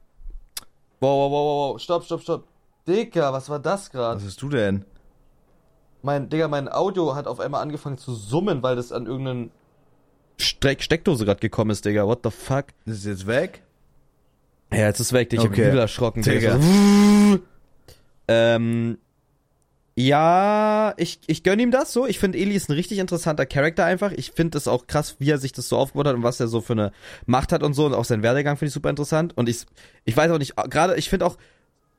Wow, wow, wow, wow, wow, stopp, stopp, stopp. Digga, was war das gerade? Was hast du denn? Mein, Digga, mein Audio hat auf einmal angefangen zu summen, weil das an irgendeinen Steck Steckdose gerade gekommen ist, Digga. What the fuck? Ist es jetzt weg? Ja, jetzt ist weg, Digga. Ich Okay. hab übel erschrocken, Digga. Digga. (laughs) Ähm, ja, ich, ich gönn ihm das so. Ich finde, Eli ist ein richtig interessanter Charakter einfach. Ich finde es auch krass, wie er sich das so aufgebaut hat und was er so für eine Macht hat und so. Und auch sein Werdegang finde ich super interessant. Und ich, ich weiß auch nicht, gerade, ich finde auch,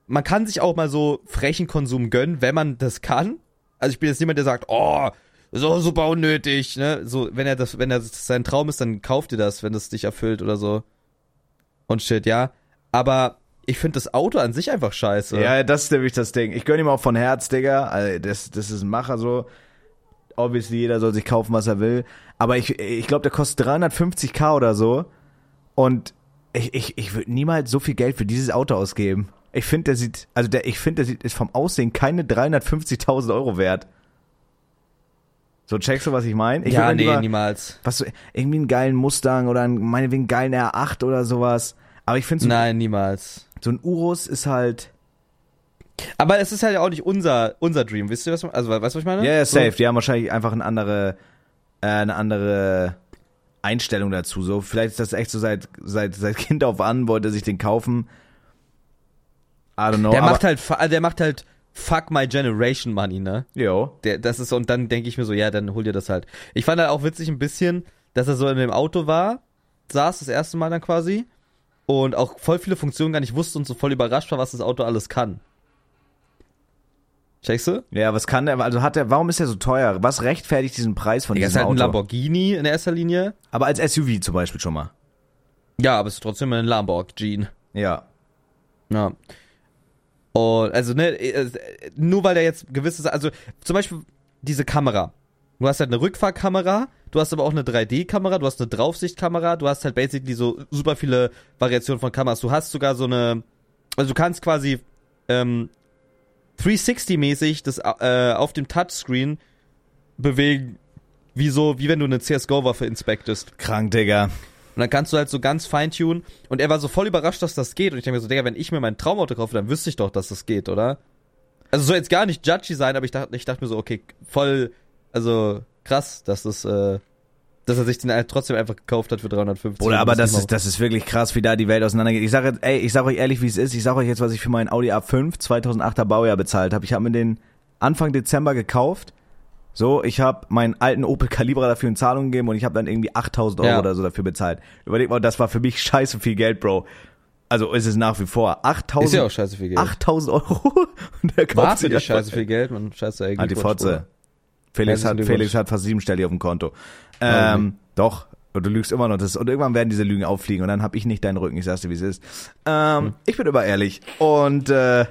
man kann sich auch mal so frechen Konsum gönnen, wenn man das kann. Also ich bin jetzt niemand, der sagt, oh, so super unnötig, ne? So, wenn er das, wenn er das sein Traum ist, dann kauft ihr das, wenn das dich erfüllt oder so. Und shit, ja. Aber ich finde das Auto an sich einfach scheiße. Ja, das ist nämlich das Ding. Ich gönn ihm auch von Herz, Digga. Also das, das ist ein Macher so. Obviously, jeder soll sich kaufen, was er will. Aber ich, ich glaube, der kostet 350k oder so. Und ich, ich, ich würde niemals so viel Geld für dieses Auto ausgeben. Ich finde, der sieht, also der, ich finde, der sieht, ist vom Aussehen keine 350.000 Euro wert. So, checkst du, was ich meine? Ich ja, nee, lieber- niemals. was irgendwie einen geilen Mustang oder einen, meinetwegen einen geilen R8 oder sowas. Aber ich finde, so, Nein, niemals. So ein Urus ist halt, Aber es ist halt auch nicht unser, unser Dream. Wisst ihr, was, also, weißt du, was ich meine? Ja, So. safe. Die haben wahrscheinlich einfach eine andere, äh, eine andere Einstellung dazu. So, vielleicht ist das echt so seit, seit, seit (laughs) Kind auf an, wollte er sich den kaufen. I don't know. Der macht halt, der macht halt Fuck My Generation Money, ne? Jo. Der, das ist, und dann denke ich mir so, ja, dann hol dir das halt. Ich fand halt auch witzig ein bisschen, dass er so in dem Auto war, saß das erste Mal dann quasi und auch voll viele Funktionen gar nicht wusste und so voll überrascht war, was das Auto alles kann. Checkst du? Ja, was kann der, also hat er, warum ist er so teuer? Was rechtfertigt diesen Preis von Er ist diesem halt ein Auto? Lamborghini in erster Linie. Aber als SUV zum Beispiel schon mal. Ja, aber es ist trotzdem ein Lamborghini. Ja. Ja. Und also, ne, äh, nur weil der jetzt gewisse, also zum Beispiel diese Kamera. Du hast halt eine Rückfahrkamera, du hast aber auch eine 3D-Kamera, du hast eine Draufsichtkamera, du hast halt basically so super viele Variationen von Kameras. Du hast sogar so eine, also du kannst quasi ähm, 360-mäßig das äh, auf dem Touchscreen bewegen, wie so, wie wenn du eine CSGO-Waffe inspektest. Krank, Digga. Und dann kannst du halt so ganz feintunen. Und er war so voll überrascht, dass das geht. Und ich denke mir so, Digga, wenn ich mir mein Traumauto kaufe, dann wüsste ich doch, dass das geht, oder? Also soll jetzt gar nicht judgy sein, aber ich dachte, ich dachte mir so, okay, voll, also krass, dass das, äh, dass er sich den halt trotzdem einfach gekauft hat für 350. Oder aber das ist, das ist wirklich krass, wie da die Welt auseinandergeht. Ich sage, ey, ich sage euch ehrlich, wie es ist. Ich sage euch jetzt, was ich für meinen Audi A5 2008er Baujahr bezahlt habe. Ich habe mir den Anfang Dezember gekauft. So, ich habe meinen alten Opel Calibra dafür in Zahlung gegeben und ich habe dann irgendwie 8000 Euro Ja. oder so dafür bezahlt. Überleg mal, das war für mich (laughs) scheiße viel Geld, Bro. Also ist es nach wie vor. 8000 Ist ja auch scheiße viel Geld. 8000 Euro (laughs) und der kauft War für sich einfach- scheiße viel Geld, man scheiße eigentlich. Ah, die Fotze. Felix hat. Felix hat fast siebenstellig auf dem Konto. Ähm, doch. Und du lügst immer noch. Das, und irgendwann werden diese Lügen auffliegen und dann hab ich nicht deinen Rücken. Ich sag's dir, wie es ist. Ähm, Hm. Ich bin immer ehrlich. Und, äh,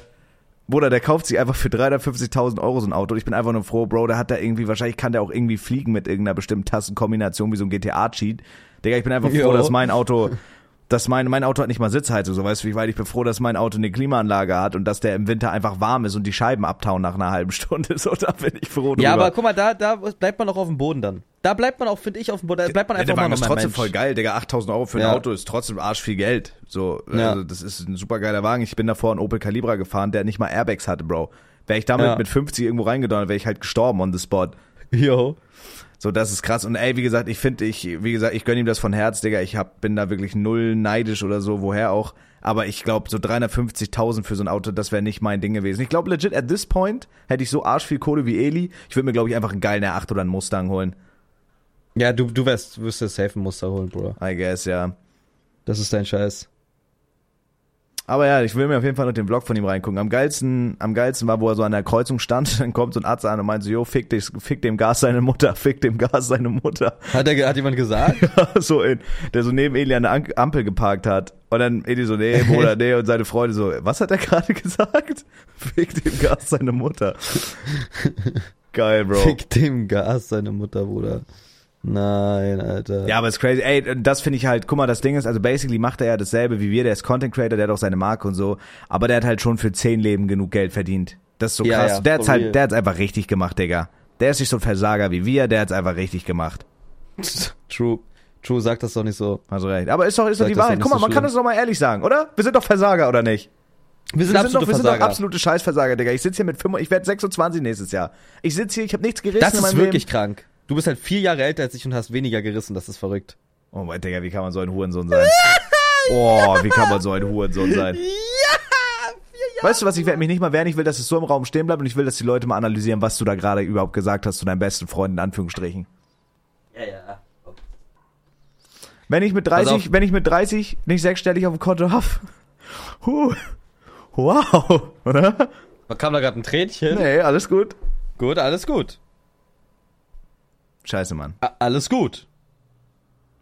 Bruder, der kauft sich einfach für 350.000 Euro so ein Auto. Ich bin einfach nur froh, Bro, der hat da irgendwie, wahrscheinlich kann der auch irgendwie fliegen mit irgendeiner bestimmten Tassenkombination wie so ein GTA-Cheat. Digga, ich bin einfach froh, Jo. dass mein Auto, (laughs) dass mein, mein Auto hat nicht mal Sitzheizung, so weißt du, weit ich bin froh, dass mein Auto eine Klimaanlage hat und dass der im Winter einfach warm ist und die Scheiben abtauen nach einer halben Stunde. (laughs) So, da bin ich froh drüber. Ja, aber guck mal, da, da bleibt man auch auf dem Boden dann. Da bleibt man auch, finde ich, auf dem Boden. Da bleibt man einfach der Wagen ist trotzdem Mensch. voll geil, Digga. 8000 Euro für ein Ja. Auto ist trotzdem arsch viel Geld. So, Ja. also das ist ein super geiler Wagen. Ich bin davor einen Opel Calibra gefahren, der nicht mal Airbags hatte, Bro. Wäre ich damit Ja. mit 50 irgendwo reingedonnert, wäre ich halt gestorben on the spot. Jo. So, das ist krass. Und ey, wie gesagt, ich finde, ich, wie gesagt, ich gönn ihm das von Herz, Digga. Ich hab, bin da wirklich null neidisch oder so, woher auch. Aber ich glaube, so 350.000 für so ein Auto, das wäre nicht mein Ding gewesen. Ich glaube, legit, at this point hätte ich so arsch viel Kohle wie Eli. Ich würde mir, glaube ich, einfach einen geilen R8 oder einen Mustang holen. Ja, du, du wirst, wirst safe ein Muster holen, Bruder. I guess, ja. Das ist dein Scheiß. Aber ja, ich will mir auf jeden Fall noch den Vlog von ihm reingucken. Am geilsten, am geilsten war, wo er so an der Kreuzung stand, (laughs) dann kommt so ein Arzt an und meint so, jo, fick, dich, fick dem Gas seine Mutter, fick dem Gas seine Mutter. Hat, der, hat jemand gesagt? (laughs) so in, der so neben Eli an der Ampel geparkt hat. Und dann Eli so, nee, Bruder, (laughs) nee, und seine Freunde so, was hat er gerade gesagt? Fick dem Gas seine Mutter. Geil, Bro. Fick dem Gas seine Mutter, Bruder. Nein, Alter. Ja, aber es ist crazy. Ey, das finde ich halt, guck mal, das Ding ist, also basically macht er ja dasselbe wie wir, der ist Content Creator, der hat auch seine Marke und so, aber der hat halt schon für zehn Leben genug Geld verdient. Das ist so Ja, krass. ja, der hat's for real. halt, der hat's einfach richtig gemacht, Digga. Der ist nicht so ein Versager wie wir, der hat's einfach richtig gemacht. (laughs) True. True, sag das doch nicht so. Also recht. Aber ist doch, ist doch die Wahrheit. Guck mal, so man kann das doch mal ehrlich sagen, oder? Wir sind doch Versager, oder nicht? Wir sind wir sind doch, wir sind doch absolute Scheißversager, Digga. Ich sitze hier mit 5, ich werde 26 nächstes Jahr. Ich sitze hier, ich habe nichts gerissen das ist wirklich Leben. krank. Du bist halt vier Jahre älter als ich und hast weniger gerissen. Das ist verrückt. Oh mein Digga, wie kann man so ein Hurensohn sein? Oh, wie kann man so ein Hurensohn sein? (laughs) Weißt du was, ich werde mich nicht mal wehren, ich will, dass es so im Raum stehen bleibt und ich will, dass die Leute mal analysieren, was du da gerade überhaupt gesagt hast zu deinem besten Freund, in Anführungsstrichen. Ja, ja. Wenn ich mit Pass 30, auf. wenn ich mit 30 nicht sechsstellig auf dem Konto hab, (laughs) huh, wow, oder? Kam da gerade ein Tränchen? Nee, alles gut. Gut, alles gut. Scheiße, Mann. A alles gut.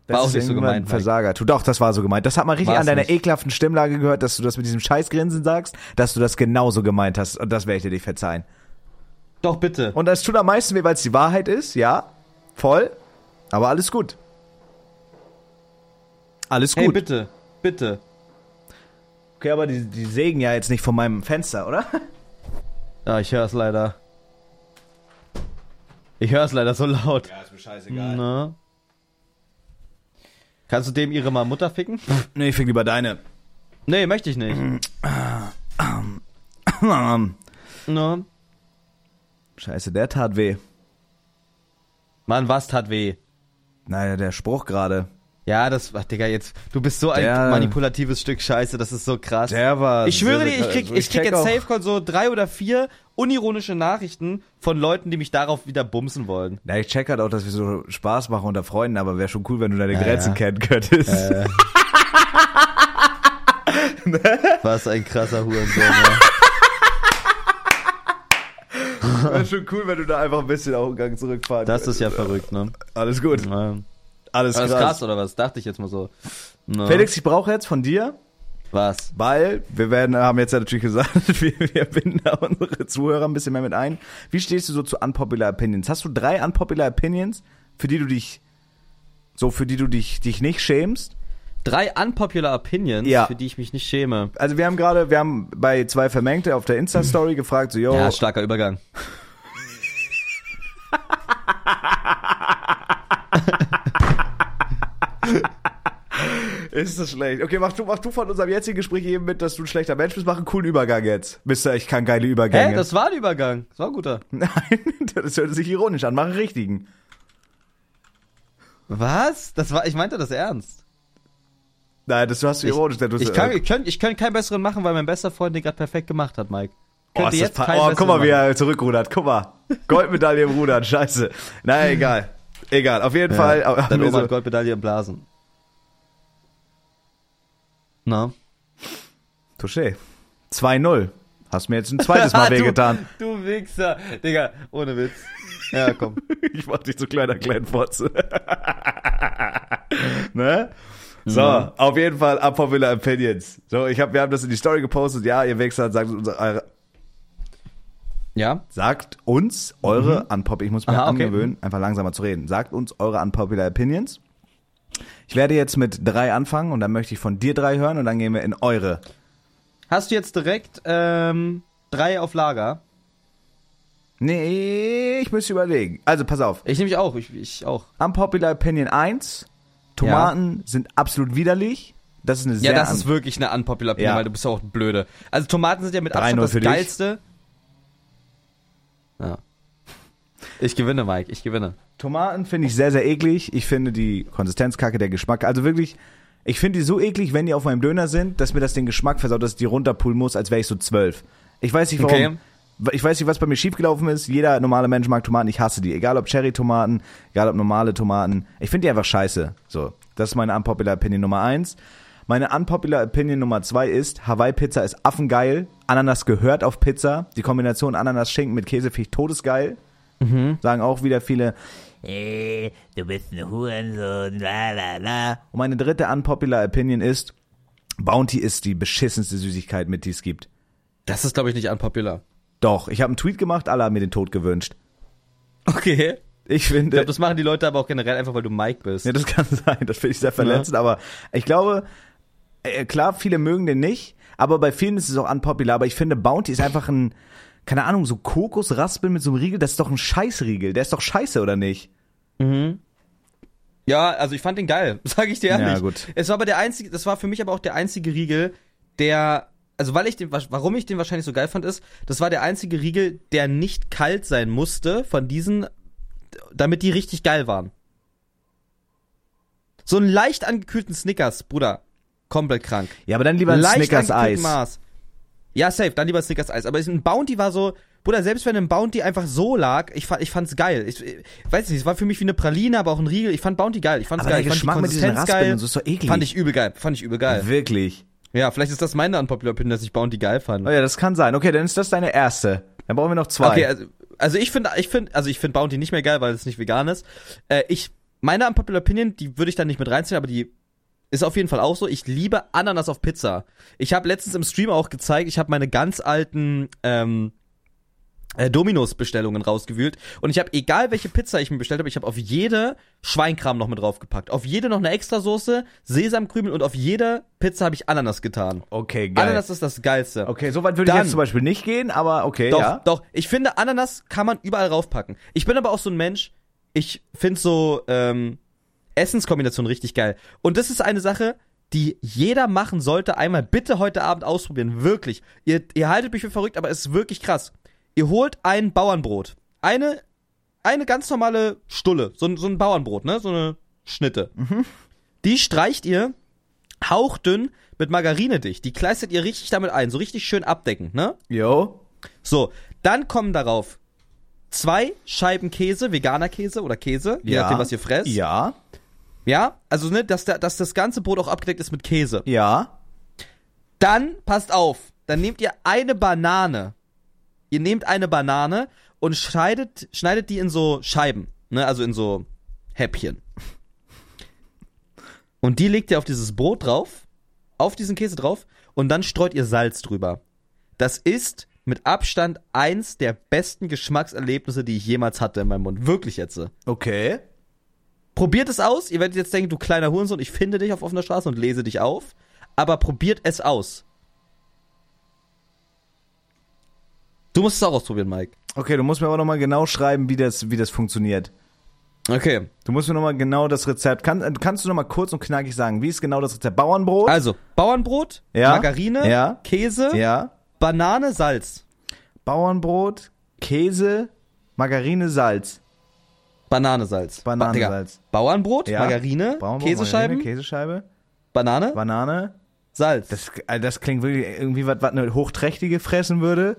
Das War auch ist nicht so gemeint, ein Versager. Tu doch, das war so gemeint. Das hat man richtig War's an deiner nicht. ekelhaften Stimmlage gehört, dass du das mit diesem Scheißgrinsen sagst, dass du das genauso gemeint hast. Und das werde ich dir nicht verzeihen. Doch, bitte. Und das tut am meisten weh, weil es die Wahrheit ist, ja. Voll. Aber alles gut. Alles Hey, gut. bitte. Bitte. okay, aber die, die sägen ja jetzt nicht von meinem Fenster, oder? Ja, ich höre es leider. Ich höre es leider so laut. Ja, ist mir scheißegal. Na? Kannst du dem ihre mal Mutter ficken? Nee, ich fick lieber deine. nee, möchte ich nicht. (clears throat) Na? Scheiße, der tat weh. Mann, was tat weh? Naja, der Spruch gerade. Ja, das, ach, Digga, jetzt, du bist so ein Der- manipulatives Stück Scheiße, das ist so krass. Der war. ich schwöre dir, ich krieg, also ich krieg check jetzt Safe Call so drei oder vier unironische Nachrichten von Leuten, die mich darauf wieder bumsen wollen. Ja, ich check halt auch, dass wir so Spaß machen unter Freunden, aber wäre schon cool, wenn du deine Ja, Grenzen ja. kennen könntest. Äh. (laughs) Was ein krasser Hurensohn, ja. Wäre schon cool, wenn du da einfach ein bisschen auch einen Gang zurückfahren Das ist ja verrückt, ne? Alles gut. Ja. Alles krass. krass oder was? Dachte ich jetzt mal so. Ne? Felix, ich brauche jetzt von dir, Was? weil wir werden, haben jetzt ja natürlich gesagt, (laughs) wir, wir binden da unsere Zuhörer ein bisschen mehr mit ein. Wie stehst du so zu unpopular Opinions? Hast du drei unpopular Opinions, für die du dich, so für die du dich, dich nicht schämst? Drei unpopular Opinions, Ja. für die ich mich nicht schäme. Also wir haben gerade, wir haben bei zwei Vermengte auf der Insta-Story (clears throat) gefragt, so, yo, Ja, starker Übergang. (laughs) (laughs) (laughs) ist das schlecht? Okay, mach du, mach du von unserem jetzigen Gespräch eben mit, dass du ein schlechter Mensch bist, mach einen coolen Übergang jetzt. Mister, ich kann geile Übergänge. Hä? Das war ein Übergang. Das war ein guter. (laughs) Nein, das hört sich ironisch an, mach einen richtigen. Was? Das war, ich meinte das ernst. Nein, das hast du ironisch. denn du Ich kann, ich könnte ich könnt keinen besseren machen, weil mein bester Freund den gerade perfekt gemacht hat, Mike. Oh, ist das pa- oh guck mal, wie er zurückrudert. Guck mal. Goldmedaille im Rudern, scheiße. Naja, egal. Egal, auf jeden Fall. aber- Dann Oma so- Goldmedaille im Blasen. Na? Touché. 2-0. Hast mir jetzt ein zweites Mal (laughs) wehgetan. Du, du Wichser. Digga, ohne Witz. Ja, komm. (laughs) Ich mach dich zu kleiner kleinen Fotze. (laughs) ne? So, Mhm. auf jeden Fall unpopular opinions. So, ich hab, wir haben das in die Story gepostet. Ja, ihr Wichser, sagt uns, eure, Ja? sagt uns eure unpop, ich muss mir Mhm. Aha, okay. angewöhnen, einfach langsamer zu reden. Sagt uns eure unpopular opinions. Ich werde jetzt mit drei anfangen und dann möchte ich von dir drei hören und dann gehen wir in eure. Hast du jetzt direkt ähm, drei auf Lager? Nee, ich müsste überlegen. Also, pass auf. Ich nehme mich auch. Ich, ich auch. Unpopular Opinion 1. Tomaten sind absolut widerlich. Das ist eine sehr Ja, das ist wirklich eine unpopular Opinion, Ja. weil du bist ja auch blöde. Also Tomaten sind ja mit 3-0 Abstand das für dich. Ja. Ich gewinne, Mike, ich gewinne. Tomaten finde ich sehr, sehr eklig. Ich finde die Konsistenz kacke, der Geschmack. Also wirklich, ich finde die so eklig, wenn die auf meinem Döner sind, dass mir das den Geschmack versaut, dass ich die runterpulen muss, als wäre ich so zwölf. Ich weiß nicht warum. Okay. Ich weiß nicht, was bei mir schiefgelaufen ist. Jeder normale Mensch mag Tomaten. Ich hasse die. Egal ob Cherry-Tomaten, egal ob normale Tomaten. Ich finde die einfach scheiße. So. Das ist meine unpopular Opinion Nummer eins. Meine unpopular Opinion Nummer zwei ist, Hawaii-Pizza ist affengeil. Ananas gehört auf Pizza. Die Kombination Ananas-Schinken mit Käse finde ich todesgeil. Sagen auch wieder viele, Äh, du bist ein Hurensohn, la la la. Und meine dritte unpopular Opinion ist, Bounty ist die beschissenste Süßigkeit mit, die es gibt. Das ist, glaube ich, nicht unpopular. Doch, ich habe einen Tweet gemacht, alle haben mir den Tod gewünscht. Okay. Ich Ich finde, glaube, das machen die Leute aber auch generell einfach, weil du Mike bist. ja, das (laughs) kann sein, das finde ich sehr verletzend, aber ich glaube, äh, klar, viele mögen den nicht, aber bei vielen ist es auch unpopular, aber ich finde, Bounty ist einfach ein, keine Ahnung, so Kokosraspeln mit so einem Riegel, das ist doch ein Scheißriegel, der ist doch scheiße, oder nicht? Ja, also ich fand den geil, (laughs) sage ich dir ehrlich. Ja, gut. Es war aber der einzige, das war für mich aber auch der einzige Riegel, der, also weil ich den, warum ich den wahrscheinlich so geil fand, ist, das war der einzige Riegel, der nicht kalt sein musste von diesen, damit die richtig geil waren. So einen leicht angekühlten Snickers, Bruder, komplett krank. Ja, aber dann lieber leicht Snickers Eis. Maß. Ja, safe, dann lieber Snickers Eis. Aber ein Bounty war so, Bruder, selbst wenn ein Bounty einfach so lag, ich, fand, ich fand's geil. Ich, ich weiß nicht, es war für mich wie eine Praline, aber auch ein Riegel. Ich fand Bounty geil. Ich fand's Aber geil. der ich Geschmack fand mit die Konsistenz Raspeln geil. und so ist doch eklig. Fand ich übel geil. Fand ich übel geil. Wirklich. Ja, vielleicht ist das meine Unpopular Opinion, dass ich Bounty geil fand. Oh ja, das kann sein. Okay, dann ist das deine erste. Dann brauchen wir noch zwei. Okay, also, also ich finde, ich finde, also ich finde Bounty nicht mehr geil, weil es nicht vegan ist. Äh, ich, meine Unpopular Opinion, die würde ich dann nicht mit reinziehen, aber die ist auf jeden Fall auch so. Ich liebe Ananas auf Pizza. Ich habe letztens im Stream auch gezeigt, ich habe meine ganz alten ähm, äh, Dominos-Bestellungen rausgewühlt und ich habe, egal welche Pizza ich mir bestellt habe, ich habe auf jede Schweinkram noch mit draufgepackt. Auf jede noch eine Extrasoße, Sesamkrümel und auf jede Pizza habe ich Ananas getan. okay, geil. Ananas ist das Geilste. okay, so weit würde ich jetzt zum Beispiel nicht gehen, aber okay, Doch, ja. doch. Ich finde, Ananas kann man überall raufpacken. Ich bin aber auch so ein Mensch, ich finde so ähm, Essenskombinationen richtig geil. Und das ist eine Sache, die jeder machen sollte. Einmal bitte heute Abend ausprobieren. Wirklich. Ihr, ihr haltet mich für verrückt, aber es ist wirklich krass. Ihr holt ein Bauernbrot. Eine, eine ganz normale Stulle. So, ein- so ein Bauernbrot, ne? So eine Schnitte. Die streicht ihr hauchdünn mit Margarine dicht. Die kleistert ihr richtig damit ein. So richtig schön abdeckend, ne? Jo. So, dann kommen darauf zwei Scheiben Käse, veganer Käse oder Käse, je Ja. nachdem, was ihr fresst. Ja. Ja, also ne, dass, der, dass das ganze Brot auch abgedeckt ist mit Käse. Ja. Dann, passt auf, dann nehmt ihr eine Banane. Ihr nehmt eine Banane und schneidet, schneidet die in so Scheiben, ne, also in so Häppchen. Und die legt ihr auf dieses Brot drauf, auf diesen Käse drauf und dann streut ihr Salz drüber. Das ist mit Abstand eins der besten Geschmackserlebnisse, die ich jemals hatte in meinem Mund. Wirklich jetzt. Okay. Probiert es aus. Ihr werdet jetzt denken, du kleiner Hurensohn, ich finde dich auf offener Straße und lese dich auf. Aber probiert es aus. Du musst es auch ausprobieren, Mike. Okay, du musst mir aber nochmal genau schreiben, wie das, wie das funktioniert. Okay. Du musst mir nochmal genau das Rezept. Kann, kannst du nochmal kurz und knackig sagen, wie ist genau das Rezept? Bauernbrot? Also, Bauernbrot, Ja. Margarine, Ja. Käse, ja. Banane, Salz. Bauernbrot, Käse, Margarine, Salz. Banane, Salz. Banane, Ba-. Bauernbrot, Ja. Margarine, Bauernbrot, Käsescheiben, Margarine, Käsescheibe, Banane, Banane. Salz. Das, äh, das klingt wirklich irgendwie, was, was eine Hochträchtige fressen würde.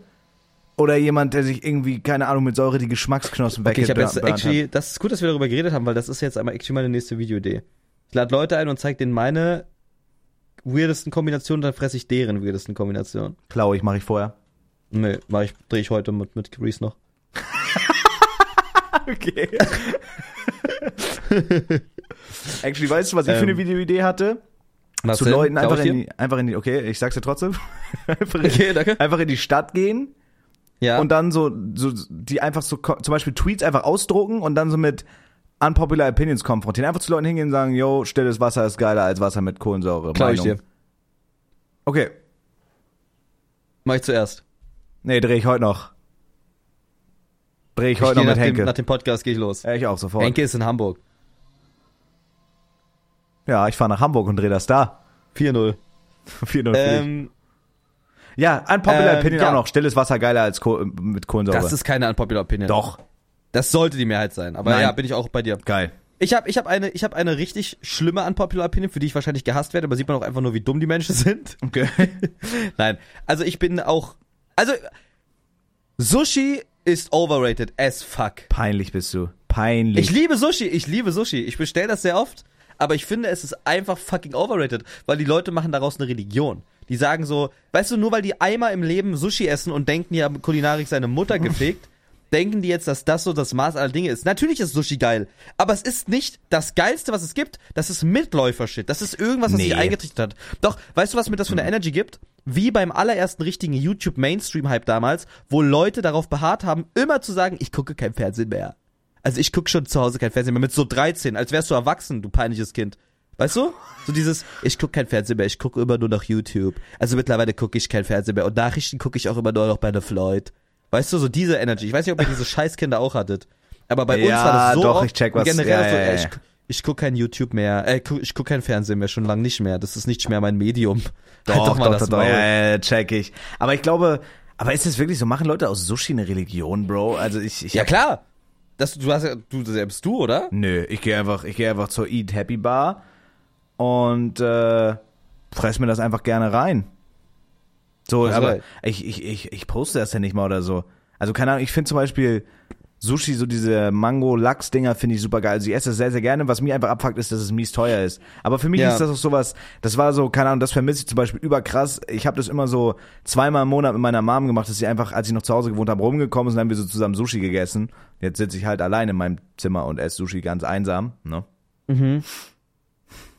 Oder jemand, der sich irgendwie, keine Ahnung, mit Säure die Geschmacksknospen Okay, ich weggeburnt jetzt actually, das ist gut, dass wir darüber geredet haben, weil das ist jetzt einmal actually meine nächste Videoidee. Ich lade Leute ein und zeige denen meine weirdesten Kombinationen, dann fresse ich deren weirdesten Kombinationen. Klau ich, mache ich vorher. Nee, mach ich, drehe ich heute mit, mit Grease noch. Okay. (laughs) Actually, weißt du, was ich für eine Ähm, Videoidee hatte? Was Zu denn? Leuten einfach in die, einfach in die, okay, ich sag's dir trotzdem. (laughs) einfach, in, Okay, danke. einfach in die Stadt gehen Ja. und dann so, so, die einfach so, zum Beispiel Tweets einfach ausdrucken und dann so mit unpopular Opinions konfrontieren. Einfach zu Leuten hingehen und sagen, yo, stilles Wasser ist geiler als Wasser mit Kohlensäure. Klau ich dir. Okay. Mach ich zuerst. Nee, dreh ich heute noch. Dreh ich heute noch nach, mit dem, Henke. nach dem Podcast gehe ich los. ja, ich auch sofort. Henke ist in Hamburg. Ja, ich fahre nach Hamburg und dreh das da. 4-0. 4-0 (laughs) für dich. Ähm, Ja, unpopular ähm, Opinion ja. auch noch. Stilles Wasser geiler als Koh mit Kohlensäure. das ist keine unpopular Opinion. Doch. Das sollte die Mehrheit sein. Aber Nein. ja, bin ich auch bei dir. Geil. Ich habe ich hab eine, ich hab eine richtig schlimme Unpopular Opinion, für die ich wahrscheinlich gehasst werde, aber sieht man auch einfach nur, wie dumm die Menschen (laughs) sind. Okay. (laughs) Nein, also ich bin auch, also Sushi ist overrated as fuck. Peinlich bist du. Peinlich. Ich liebe Sushi, ich liebe Sushi. Ich bestelle das sehr oft, aber ich finde, es ist einfach fucking overrated, weil die Leute machen daraus eine Religion. Die sagen so, weißt du, nur weil die einmal im Leben Sushi essen und denken, ja, Kulinarik seine Mutter gepflegt, denken die jetzt, dass das so das Maß aller Dinge ist. Natürlich ist Sushi geil, aber es ist nicht das Geilste, was es gibt. Das ist Mitläufer-Shit. Das ist irgendwas, was Nee. sich eingetrichtert hat. Doch, weißt du, was mir das für eine Energy gibt? Wie beim allerersten richtigen YouTube-Mainstream-Hype damals, wo Leute darauf beharrt haben, immer zu sagen, ich gucke kein Fernsehen mehr. Also ich gucke schon zu Hause kein Fernsehen mehr mit so 13, als wärst du erwachsen, du peinliches Kind. Weißt du? So dieses, ich gucke kein Fernsehen mehr, ich gucke immer nur noch YouTube. Also mittlerweile gucke ich kein Fernsehen mehr und Nachrichten gucke ich auch immer nur noch bei der Floyd. Weißt du, so diese Energy. Ich weiß nicht, ob ihr diese (laughs) Scheißkinder auch hattet. Aber bei uns Ja, war das so doch, oft ich check, was- generell ja, so, ja, ich, ich gucke kein YouTube mehr, äh, guck- ich gucke kein Fernsehen mehr, schon lange nicht mehr. Das ist nicht mehr mein Medium. (laughs) doch, halt doch mal doch, das doch, Maul. ja, ja, check ich. Aber ich glaube, aber ist es wirklich so, machen Leute aus Sushi eine Religion, Bro? Also ich, ich Ja klar. Das, du hast ja, du selbst du, oder? Nö, ich gehe einfach, ich gehe einfach zur Eat Happy Bar und äh, fress mir das einfach gerne rein. So, Hast aber ich, ich, ich, ich poste das ja nicht mal oder so. Also keine Ahnung, ich finde zum Beispiel Sushi, so diese Mango-Lachs-Dinger finde ich super geil. Also ich esse das sehr, sehr gerne. Was mir einfach abfuckt, ist, dass es mies teuer ist. Aber für mich Ja. ist das auch sowas, das war so, keine Ahnung, das vermisse ich zum Beispiel überkrass. Ich habe das immer so zweimal im Monat mit meiner Mom gemacht, dass sie einfach, als ich noch zu Hause gewohnt habe, rumgekommen ist und dann haben wir so zusammen Sushi gegessen. Jetzt sitze ich halt allein in meinem Zimmer und esse Sushi ganz einsam, ne? Mhm.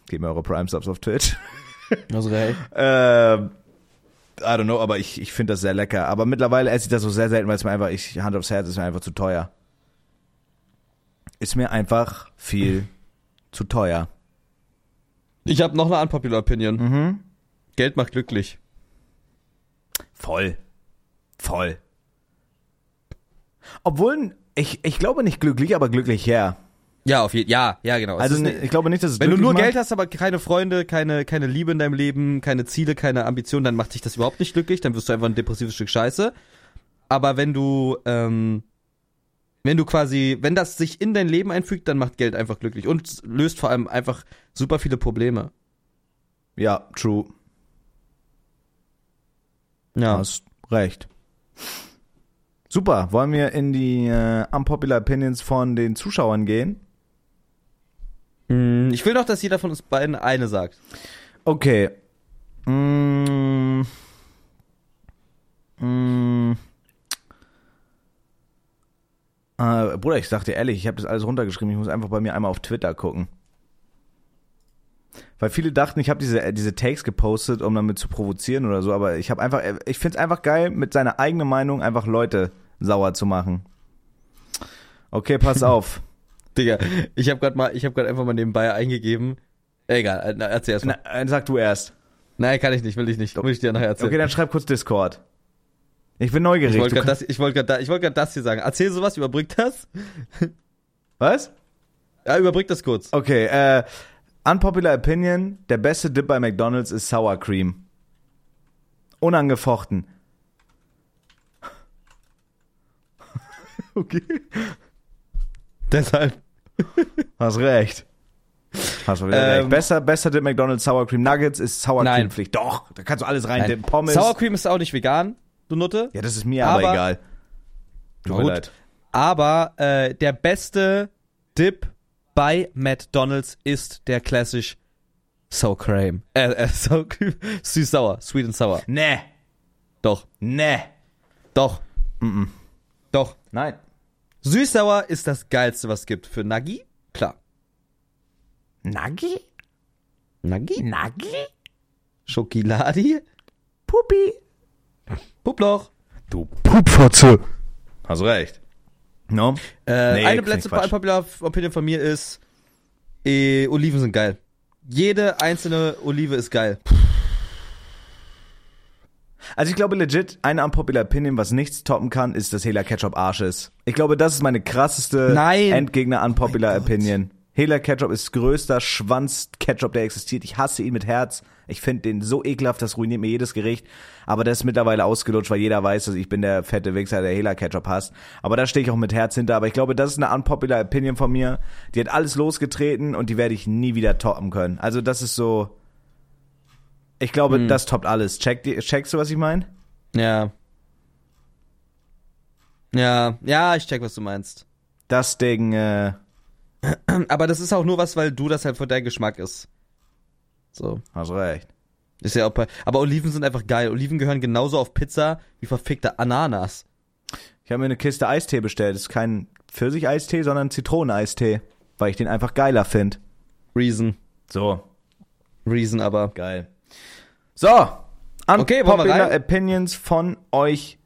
Gebt mir eure Prime-Subs auf Twitch. Also recht. (laughs) Ähm, I don't know, aber ich, ich finde das sehr lecker. Aber mittlerweile esse ich das so sehr selten, weil es mir einfach, ich, Hand aufs Herz, ist mir einfach zu teuer. Ist mir einfach viel zu teuer. Ich habe noch eine unpopular Opinion. Mhm. Geld macht glücklich. Voll. Voll. Obwohl, ich, ich glaube nicht glücklich, aber glücklich her. Ja, auf jeden Ja, ja, genau. Also ne, ich glaube nicht, dass es wenn du nur macht. Geld hast, aber keine Freunde, keine, keine Liebe in deinem Leben, keine Ziele, keine Ambitionen, dann macht dich das überhaupt nicht glücklich, dann wirst du einfach ein depressives Stück Scheiße. Aber wenn du, ähm, wenn du quasi, wenn das sich in dein Leben einfügt, dann macht Geld einfach glücklich und löst vor allem einfach super viele Probleme. Ja, true. Ja. Hast recht. Super. Wollen wir in die äh, unpopular Opinions von den Zuschauern gehen? Hm, Ich will doch, dass jeder von uns beiden eine sagt. Okay. Mm. Mm. Äh, Bruder, ich sag dir ehrlich, ich habe das alles runtergeschrieben. Ich muss einfach bei mir einmal auf Twitter gucken. Weil viele dachten, ich habe diese, äh, diese Takes gepostet, um damit zu provozieren oder so, aber ich habe einfach, äh, ich find's einfach geil, mit seiner eigenen Meinung einfach Leute sauer zu machen. Okay, pass (laughs) auf. Digga, ich habe gerade mal, ich habe gerade einfach mal nebenbei eingegeben. Egal, äh, na, erzähl erst mal. Na, äh, sag du erst. Nein, kann ich nicht, will ich nicht. Muss ich dir nachher erzählen. Okay, dann schreib kurz Discord. Ich bin ich neugierig. wollte Du gerade das, ich wollte gerade, ich wollte gerade das hier sagen. Erzähl sowas, überbrück das. (laughs) Was? Ja, überbrück das kurz. Okay, äh, unpopular opinion, der beste Dip bei McDonald's ist Sour Cream. Unangefochten. (laughs) okay. Deshalb. (laughs) Hast recht. Hast du wieder Ähm, recht. Besser, besser Dip McDonald's Sour Cream Nuggets ist Sour Nein. Cream Pflicht. Doch, da kannst du alles rein Nein. dippen. Pommes. Sour Cream ist auch nicht vegan, du Nutte. ja, das ist mir aber, Aber- egal. Tut mir leid. Aber äh, der beste Dip bei McDonald's ist der klassisch Sour Cream. Äh, äh (laughs) Sour Cream. Süß-sauer. Sweet and sour. Nee. Doch. Nee. Doch. Doch. Nein. Süß-sauer ist das geilste, was es gibt. Für Nuggy? Klar. Nuggy? Nuggy? Nuggy? Schokoladi? Puppi. Puploch. Du Pupfotze. Hast recht. No? Äh, Nee, eine letzte. Unpopular Opinion von mir ist, äh, Oliven sind geil. Jede einzelne Olive ist geil. Also ich glaube legit, eine unpopular Opinion, was nichts toppen kann, ist, dass Hela Ketchup Arsch ist. Ich glaube, das ist meine krasseste Nein. Endgegner unpopular Oh. Opinion. Hela Ketchup ist größter Schwanz-Ketchup, der existiert. Ich hasse ihn mit Herz. Ich finde den so ekelhaft, das ruiniert mir jedes Gericht. Aber das ist mittlerweile ausgelutscht, weil jeder weiß, dass ich bin der fette Wichser, der Hela Ketchup hasst. Aber da stehe ich auch mit Herz hinter. Aber ich glaube, das ist eine unpopular Opinion von mir. Die hat alles losgetreten und die werde ich nie wieder toppen können. Also das ist so. Ich glaube, Hm. das toppt alles. Check, checkst du, was ich meine? Ja. Ja, ja, ich check, was du meinst. Das Ding, äh, (clears throat) Aber das ist auch nur was, weil du das halt für dein Geschmack ist. So. hast recht. Ist ja auch bei, aber Oliven sind einfach geil. Oliven gehören genauso auf Pizza wie verfickte Ananas. Ich habe mir eine Kiste Eistee bestellt. Das ist kein Pfirsich-Eistee, sondern Zitroneneistee. Weil ich den einfach geiler finde. Reason. So. Reason aber. Geil. So. Okay, wollen wir Unpopular rein? Opinions von euch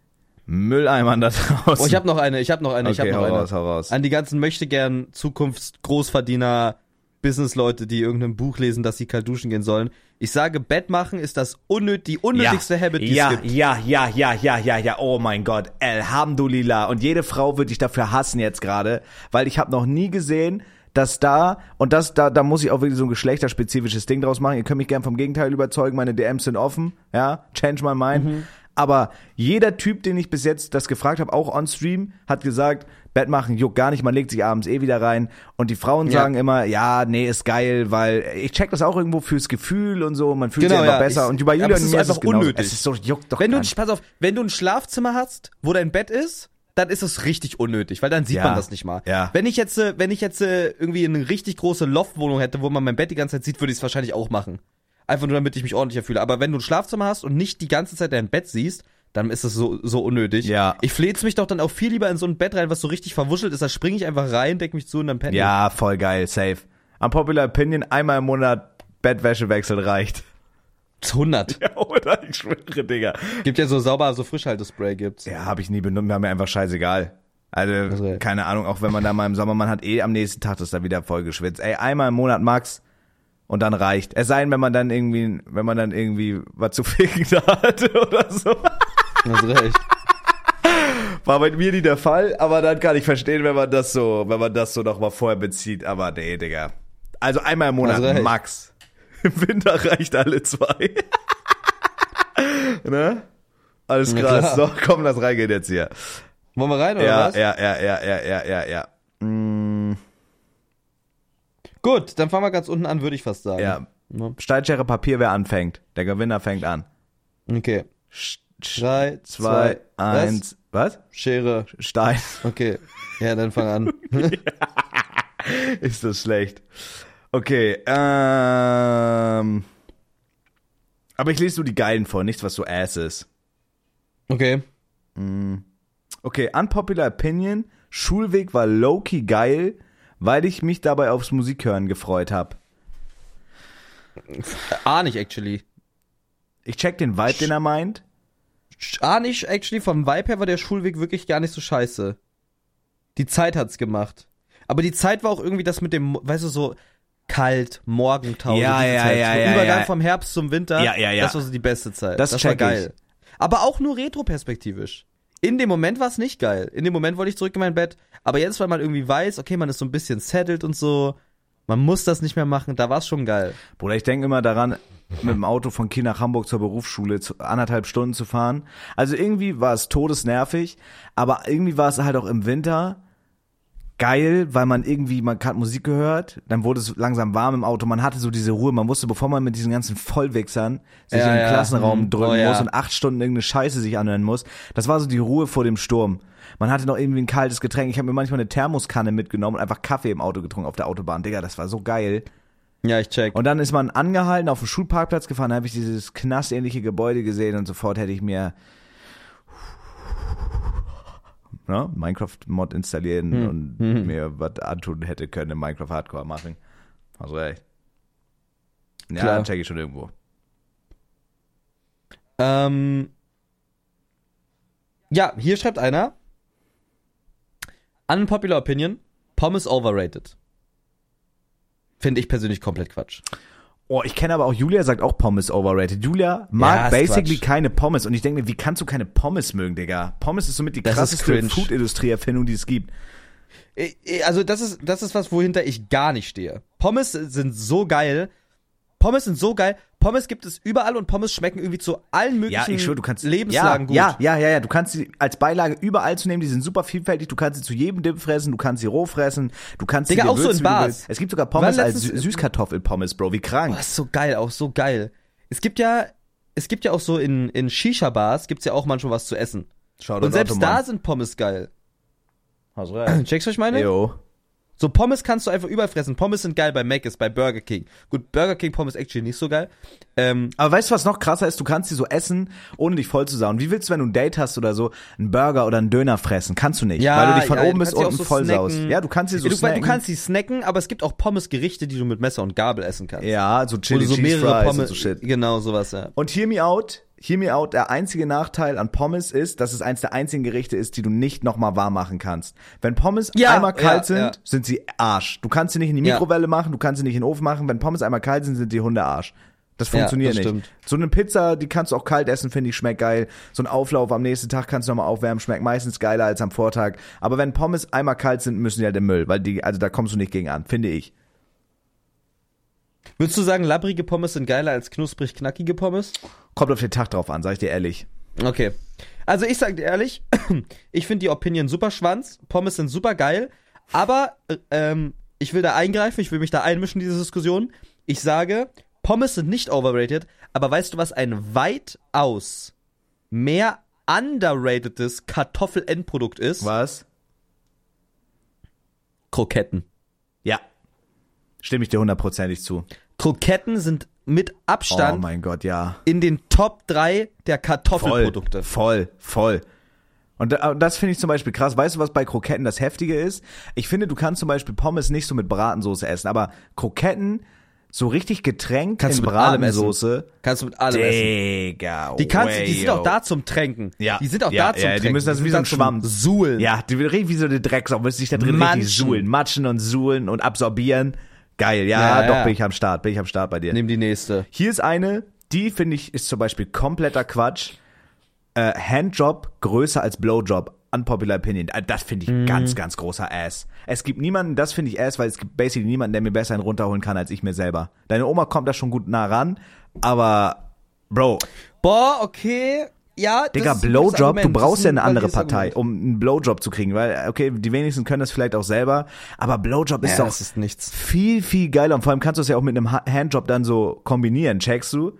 Mülleimern da draußen. Oh, ich habe noch eine, ich habe noch eine, ich Okay, habe noch eine. raus, raus. An die ganzen möchte gern Zukunftsgroßverdiener Businessleute, die irgendein Buch lesen, dass sie kalt duschen gehen sollen. Ich sage, Bett machen ist das unnöt die unnötigste Habit, die ja, es gibt. ja, ja, ja, ja, ja, ja, oh mein Gott, Alhamdulillah. Und jede Frau wird dich dafür hassen jetzt gerade, weil ich habe noch nie gesehen, dass da, und das, da, da muss ich auch wirklich so ein geschlechterspezifisches Ding draus machen. Ihr könnt mich gern vom Gegenteil überzeugen, meine DMs sind offen, ja, change my mind. Mhm. Aber jeder Typ, den ich bis jetzt das gefragt habe, auch on Stream, hat gesagt, Bett machen juckt gar nicht, man legt sich abends eh wieder rein. Und die Frauen Ja. sagen immer, ja, nee, ist geil, weil ich check das auch irgendwo fürs Gefühl und so, man fühlt Genau, sich einfach ja. besser. Ich- und bei aber Julia es und ist ist einfach es genauso. unnötig. Es ist so, juckt doch Wenn du, nicht. pass auf, wenn du ein Schlafzimmer hast, wo dein Bett ist, dann ist es richtig unnötig, weil dann sieht Ja. man das nicht mal. Ja. Wenn ich jetzt, äh, wenn ich jetzt äh, irgendwie eine richtig große Loftwohnung hätte, wo man mein Bett die ganze Zeit sieht, würde ich es wahrscheinlich auch machen. Einfach nur, damit ich mich ordentlicher fühle. Aber wenn du ein Schlafzimmer hast und nicht die ganze Zeit dein Bett siehst, dann ist es so, so unnötig. Ja. Ich fleh's mich doch dann auch viel lieber in so ein Bett rein, was so richtig verwuschelt ist. Da springe ich einfach rein, deck mich zu und dann penne ich. Ja, voll geil, safe. Unpopular Opinion, einmal im Monat Bettwäsche wechseln reicht. 100. Ja, oder? Ich schwöre, Digga. Gibt ja so sauber, so Frischhaltespray gibt's. Ja, habe ich nie benutzt, mir mir einfach scheißegal. Also, keine Ahnung, auch wenn man da mal im Sommer, man hat eh am nächsten Tag das da wieder voll geschwitzt. Ey, einmal im Monat max und dann reicht. Es sei denn, wenn man dann irgendwie, wenn man dann irgendwie was zu (laughs) ficken da hatte oder so. Hast recht. War bei mir nie der Fall, aber dann kann ich verstehen, wenn man das so, wenn man das so noch mal vorher bezieht. Aber nee, Digga. Also einmal im Monat max. (laughs) Im Winter reicht alle zwei. (laughs) ne? Alles Na krass. klar. So, komm, lass reingehen jetzt hier. Wollen wir rein oder Ja, was? ja, ja, ja, ja, ja, ja, ja. Mm, Gut, dann fangen wir ganz unten an, würde ich fast sagen. ja. Ja. Steinschere Papier, wer anfängt. Der Gewinner fängt an. Okay. Sch- Drei, Zwei, zwei, eins, was? Was? Schere. Stein. Okay. Ja, dann fang an. (laughs) Ist das schlecht. Okay, ähm. Aber ich lese nur die geilen vor, nichts, was so ass ist. Okay. Okay, unpopular opinion. Schulweg war low-key geil, weil ich mich dabei aufs Musikhören gefreut habe. A nicht actually. Ich check den Vibe, den er meint. A nicht actually, vom Vibe her war der Schulweg wirklich gar nicht so scheiße. Die Zeit hat's gemacht. Aber die Zeit war auch irgendwie das mit dem, weißt du, so kalt, Morgentau. Ja, ja, Zeit. ja, ja, Übergang ja. vom Herbst zum Winter. Ja, ja, ja. Das war so die beste Zeit. Das war check ich. geil. Aber auch nur retroperspektivisch. In dem Moment war es nicht geil. In dem Moment wollte ich zurück in mein Bett. Aber jetzt, weil man irgendwie weiß, okay, man ist so ein bisschen settled und so, man muss das nicht mehr machen, da war's schon geil. Bruder, ich denke immer daran, mit dem Auto von Kiel nach Hamburg zur Berufsschule zu, anderthalb Stunden zu fahren. Also irgendwie war es todesnervig, aber irgendwie war es halt auch im Winter geil, weil man irgendwie, man hat Musik gehört, dann wurde es langsam warm im Auto, man hatte so diese Ruhe, man wusste, bevor man mit diesen ganzen Vollwichsern sich Ja, in den ja. Klassenraum Hm. drücken Oh, ja. muss und acht Stunden irgendeine Scheiße sich anhören muss, das war so die Ruhe vor dem Sturm. Man hatte noch irgendwie ein kaltes Getränk, ich habe mir manchmal eine Thermoskanne mitgenommen und einfach Kaffee im Auto getrunken auf der Autobahn. Digga, das war so geil. Ja, ich check. Und dann ist man angehalten, auf den Schulparkplatz gefahren, da habe ich dieses knassähnliche Gebäude gesehen und sofort hätte ich mir ne, Minecraft-Mod installieren Hm. und Hm. mir was antun hätte können, im Minecraft Hardcore machen. Also recht. Ja, Klar. check ich schon irgendwo. Ähm, ja, hier schreibt einer. Unpopular Opinion. Pommes overrated. Finde ich persönlich komplett Quatsch. Oh, ich kenne aber auch Julia sagt auch Pommes overrated. Julia mag Ja, basically Quatsch. keine Pommes und ich denke mir, wie kannst du keine Pommes mögen, Digga? Pommes ist somit die Das krasseste. Food-Industrie-Erfindung, die es gibt. Eh, eh, Also das ist, das ist was, wohinter ich gar nicht stehe. Pommes sind so geil. Pommes sind so geil. Pommes gibt es überall und Pommes schmecken irgendwie zu allen Ja, möglichen ich schwöre, du kannst Lebenslagen ja, gut. Ja, ja, ja, ja, du kannst sie als Beilage überall zu nehmen, die sind super vielfältig, du kannst sie zu jedem Dip fressen, du kannst sie roh fressen, du kannst Digga, sie auch so würzen, in wie du Bars. Es gibt sogar Pommes als Süßkartoffel-Pommes, Bro, wie krank. Oh, das ist so geil, auch so geil. Es gibt ja, es gibt ja auch so in, in Shisha-Bars gibt's ja auch manchmal was zu essen. Schau Und selbst da sind Pommes geil. Hast recht. (clears throat) Checkst du, was ich meine? Jo. So Pommes kannst du einfach überall fressen. Pommes sind geil bei Mc's, bei Burger King. Gut, Burger King Pommes actually nicht so geil. Ähm, Aber weißt du, was noch krasser ist? Du kannst sie so essen, ohne dich voll zu sauen. Wie willst du, wenn du ein Date hast oder so, einen Burger oder einen Döner fressen? Kannst du nicht, Ja, weil du dich von ja, oben bis unten so voll saust. snacken. Ja, du kannst sie so du, snacken. du kannst sie snacken, aber es gibt auch Pommes-Gerichte, die du mit Messer und Gabel essen kannst. ja, so Chili du so Cheese mehrere Pommes, und so Shit. genau sowas, ja. Und hear me out, hear me out, der einzige Nachteil an Pommes ist, dass es eins der einzigen Gerichte ist, die du nicht nochmal warm machen kannst. Wenn Pommes Ja, einmal kalt ja, sind, ja. sind sie Arsch. Du kannst sie nicht in die. Mikrowelle machen, du kannst sie nicht in den Ofen machen. Wenn Pommes einmal kalt sind, sind die Hunde Arsch. Das funktioniert das nicht. stimmt. So eine Pizza, die kannst du auch kalt essen, finde ich, schmeckt geil. So ein Auflauf am nächsten Tag kannst du nochmal aufwärmen, schmeckt meistens geiler als am Vortag. Aber wenn Pommes einmal kalt sind, müssen die halt im Müll, weil die, also da kommst du nicht gegen an, finde ich. Würdest du sagen, labbrige Pommes sind geiler als knusprig knackige Pommes? Kommt auf den Tag drauf an, sag ich dir ehrlich. Okay. Also ich sag dir ehrlich, (clears throat) ich finde die Opinion super schwanz. Pommes sind super geil. Aber äh, ähm, ich will da eingreifen, ich will mich da einmischen in diese Diskussion. Ich sage, Pommes sind nicht overrated, aber weißt du, was ein weitaus mehr underratedes Kartoffel-Endprodukt ist? Was? Kroketten. Ja. Stimme ich dir hundertprozentig zu. Kroketten sind mit Oh Abstand mein Gott, ja. in den Top 3 der Voll, Kartoffelprodukte. voll, voll. Und da- das finde ich zum Beispiel krass. Weißt du, was bei Kroketten das Heftige ist? Ich finde, du kannst zum Beispiel Pommes nicht so mit Bratensoße essen, aber Kroketten so richtig getränkt Kannst in du mit Bratensoße. Kannst du mit allem essen. Digga, Die kannst du, die sind wayo. auch da zum Tränken. Ja. Die sind auch Ja, da zum ja, die Tränken. müssen das sind wie so ein Schwamm. Suhlen. Ja, die will richtig wie so eine Drecksau, müssen sich da drin Matschen. richtig suhlen. Matschen und suhlen und absorbieren. Geil, ja, Ja, doch ja. bin ich am Start, bin ich am Start bei dir. Nimm die nächste. Hier ist eine, die finde ich ist zum Beispiel kompletter Quatsch. Äh, Handjob größer als Blowjob. Unpopular Opinion. Äh, Das finde ich ganz, ganz großer Ass. Es gibt niemanden, das finde ich Ass, weil es gibt basically niemanden, der mir besser einen runterholen kann als ich mir selber. Deine Oma kommt da schon gut nah ran, aber Bro, Boah, okay. Ja, das Digga, Blowjob, du brauchst ja ein eine andere Partei, um einen Blowjob zu kriegen, weil, okay, die wenigsten können das vielleicht auch selber, aber Blowjob ist Ja, doch ist nichts. viel, viel geiler und vor allem kannst du es ja auch mit einem Ha- Handjob dann so kombinieren, checkst du?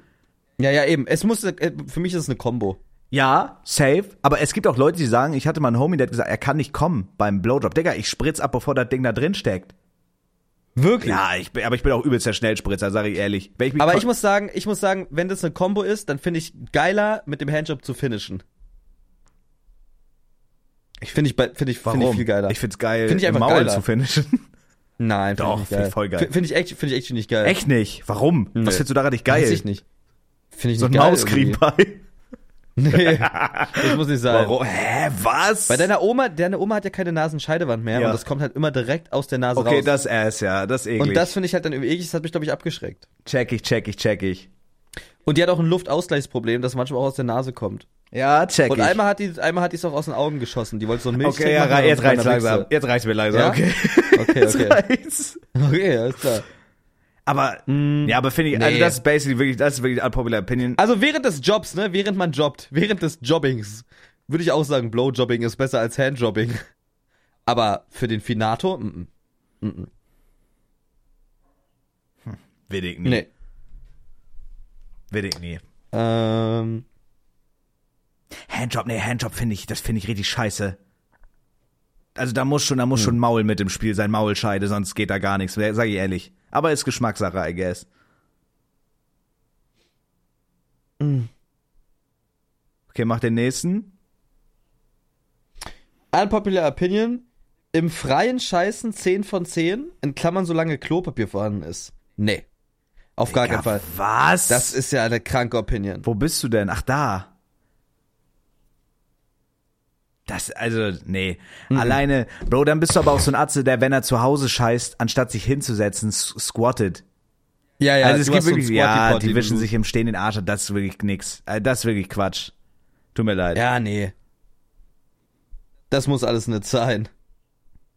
Ja, ja, eben. Es muss, äh, für mich ist es eine Combo. Ja, safe. Aber es gibt auch Leute, die sagen, ich hatte mal einen Homie, der hat gesagt, er kann nicht kommen beim Blowjob. Digga, ich spritz ab, bevor das Ding da drin steckt. Wirklich? Ja, ich bin, aber ich bin auch übelst der Schnellspritzer, sag ich ehrlich. Ich Aber ich muss sagen, ich muss sagen, wenn das eine Combo ist, dann finde ich geiler, mit dem Handjob zu finishen. Ich finde ich, bei- finde ich, finde ich viel geiler. Ich find's geil, Find ich einfach Maul geiler. zu finishen. (laughs) Nein, finde Doch, find geil. ich voll geil. Finde ich echt, finde ich echt nicht geil. Echt nicht? Warum? Nee. Was findest du daran nicht geil? Weiß ich nicht. Finde ich So ein nicht geil. Mauskrieg irgendwie. Nee, (laughs) das muss nicht sein. Warum? Hä, was? Bei deiner Oma, deine Oma hat ja keine Nasenscheidewand mehr Ja. und das kommt halt immer direkt aus der Nase okay, raus. das Ass, ja, das ist eklig. und das finde ich halt dann irgendwie eklig, das hat mich, glaube ich, abgeschreckt. check ich, check ich, check ich. Und die hat auch ein Luftausgleichsproblem, das manchmal auch aus der Nase kommt. Ja, check Und ich. einmal hat die, einmal hat die es auch aus den Augen geschossen. Die wollte so ein Milchshake okay, ja, und jetzt reicht's langsam. Jetzt reicht's mir langsam, Ja? okay. Okay, okay. (laughs) Okay, alles klar. Aber, ja, aber finde ich, also nee. das ist basically wirklich, das ist wirklich unpopular opinion. Also während des Jobs, ne, während man jobbt, während des Jobbings, würde ich auch sagen, Blowjobbing ist besser als Handjobbing. Aber für den Finato, mm, mm, Will ich nie. nee. Will ich nie. Ähm, Handjob, nee, Handjob finde ich, das finde ich richtig scheiße. Also da muss schon, da muss schon Maul mit im Spiel sein, Maulscheide, sonst geht da gar nichts, sag ich ehrlich. Aber ist Geschmackssache, I guess. Okay, mach den nächsten. unpopular opinion, im freien Scheißen 10 von 10, in Klammern solange Klopapier vorhanden ist. Nee. Auf gar keinen Fall. was? Das ist ja eine kranke Opinion. Wo bist du denn? Ach, da. Das, also, nee. Alleine, Bro, dann bist du aber auch so ein Atze, der, wenn er zu Hause scheißt, anstatt sich hinzusetzen, squattet. Ja, ja, also es gibt hast so wirklich, ja, die wischen sich im Stehen den Arsch ab, das ist wirklich nix. Äh, Das ist wirklich Quatsch. Tut mir leid. Ja, nee. Das muss alles nicht sein.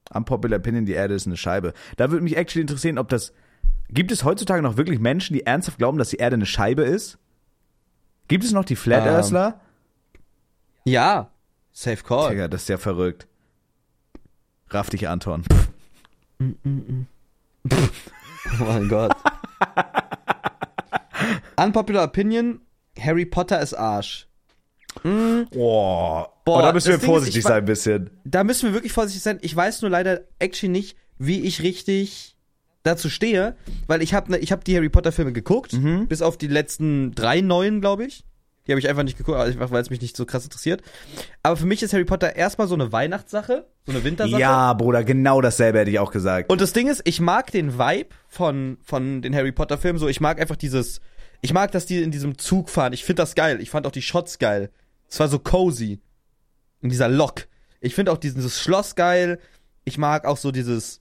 Unpopular Opinion, die Erde ist eine Scheibe. Da würde mich actually interessieren, ob das. Gibt es heutzutage noch wirklich Menschen, die ernsthaft glauben, dass die Erde eine Scheibe ist? Gibt es noch die Flat Ähm. Earthler? Ja, safe call. Digga, das ist ja verrückt. Raff dich, Anton. (laughs) Oh mein Gott. Unpopular Opinion, Harry Potter ist Arsch. Boah. Boah, Boah, da müssen wir ist, vorsichtig ich wa- sein ein bisschen. Da müssen wir wirklich vorsichtig sein. Ich weiß nur leider actually nicht, wie ich richtig dazu stehe, weil ich habe ne, ich hab die Harry Potter Filme geguckt, Mhm. bis auf die letzten drei neuen, glaube ich. Die habe ich einfach nicht geguckt, einfach weil es mich nicht so krass interessiert. Aber für mich ist Harry Potter erstmal so eine Weihnachtssache, so eine Wintersache. Ja, Bruder, genau dasselbe hätte ich auch gesagt. Und das Ding ist, ich mag den Vibe von, von den Harry Potter Filmen so. Ich mag einfach dieses, ich mag, dass die in diesem Zug fahren. Ich finde das geil. Ich fand auch die Shots geil. Es war so cozy. In dieser Lok. Ich finde auch dieses Schloss geil. Ich mag auch so dieses,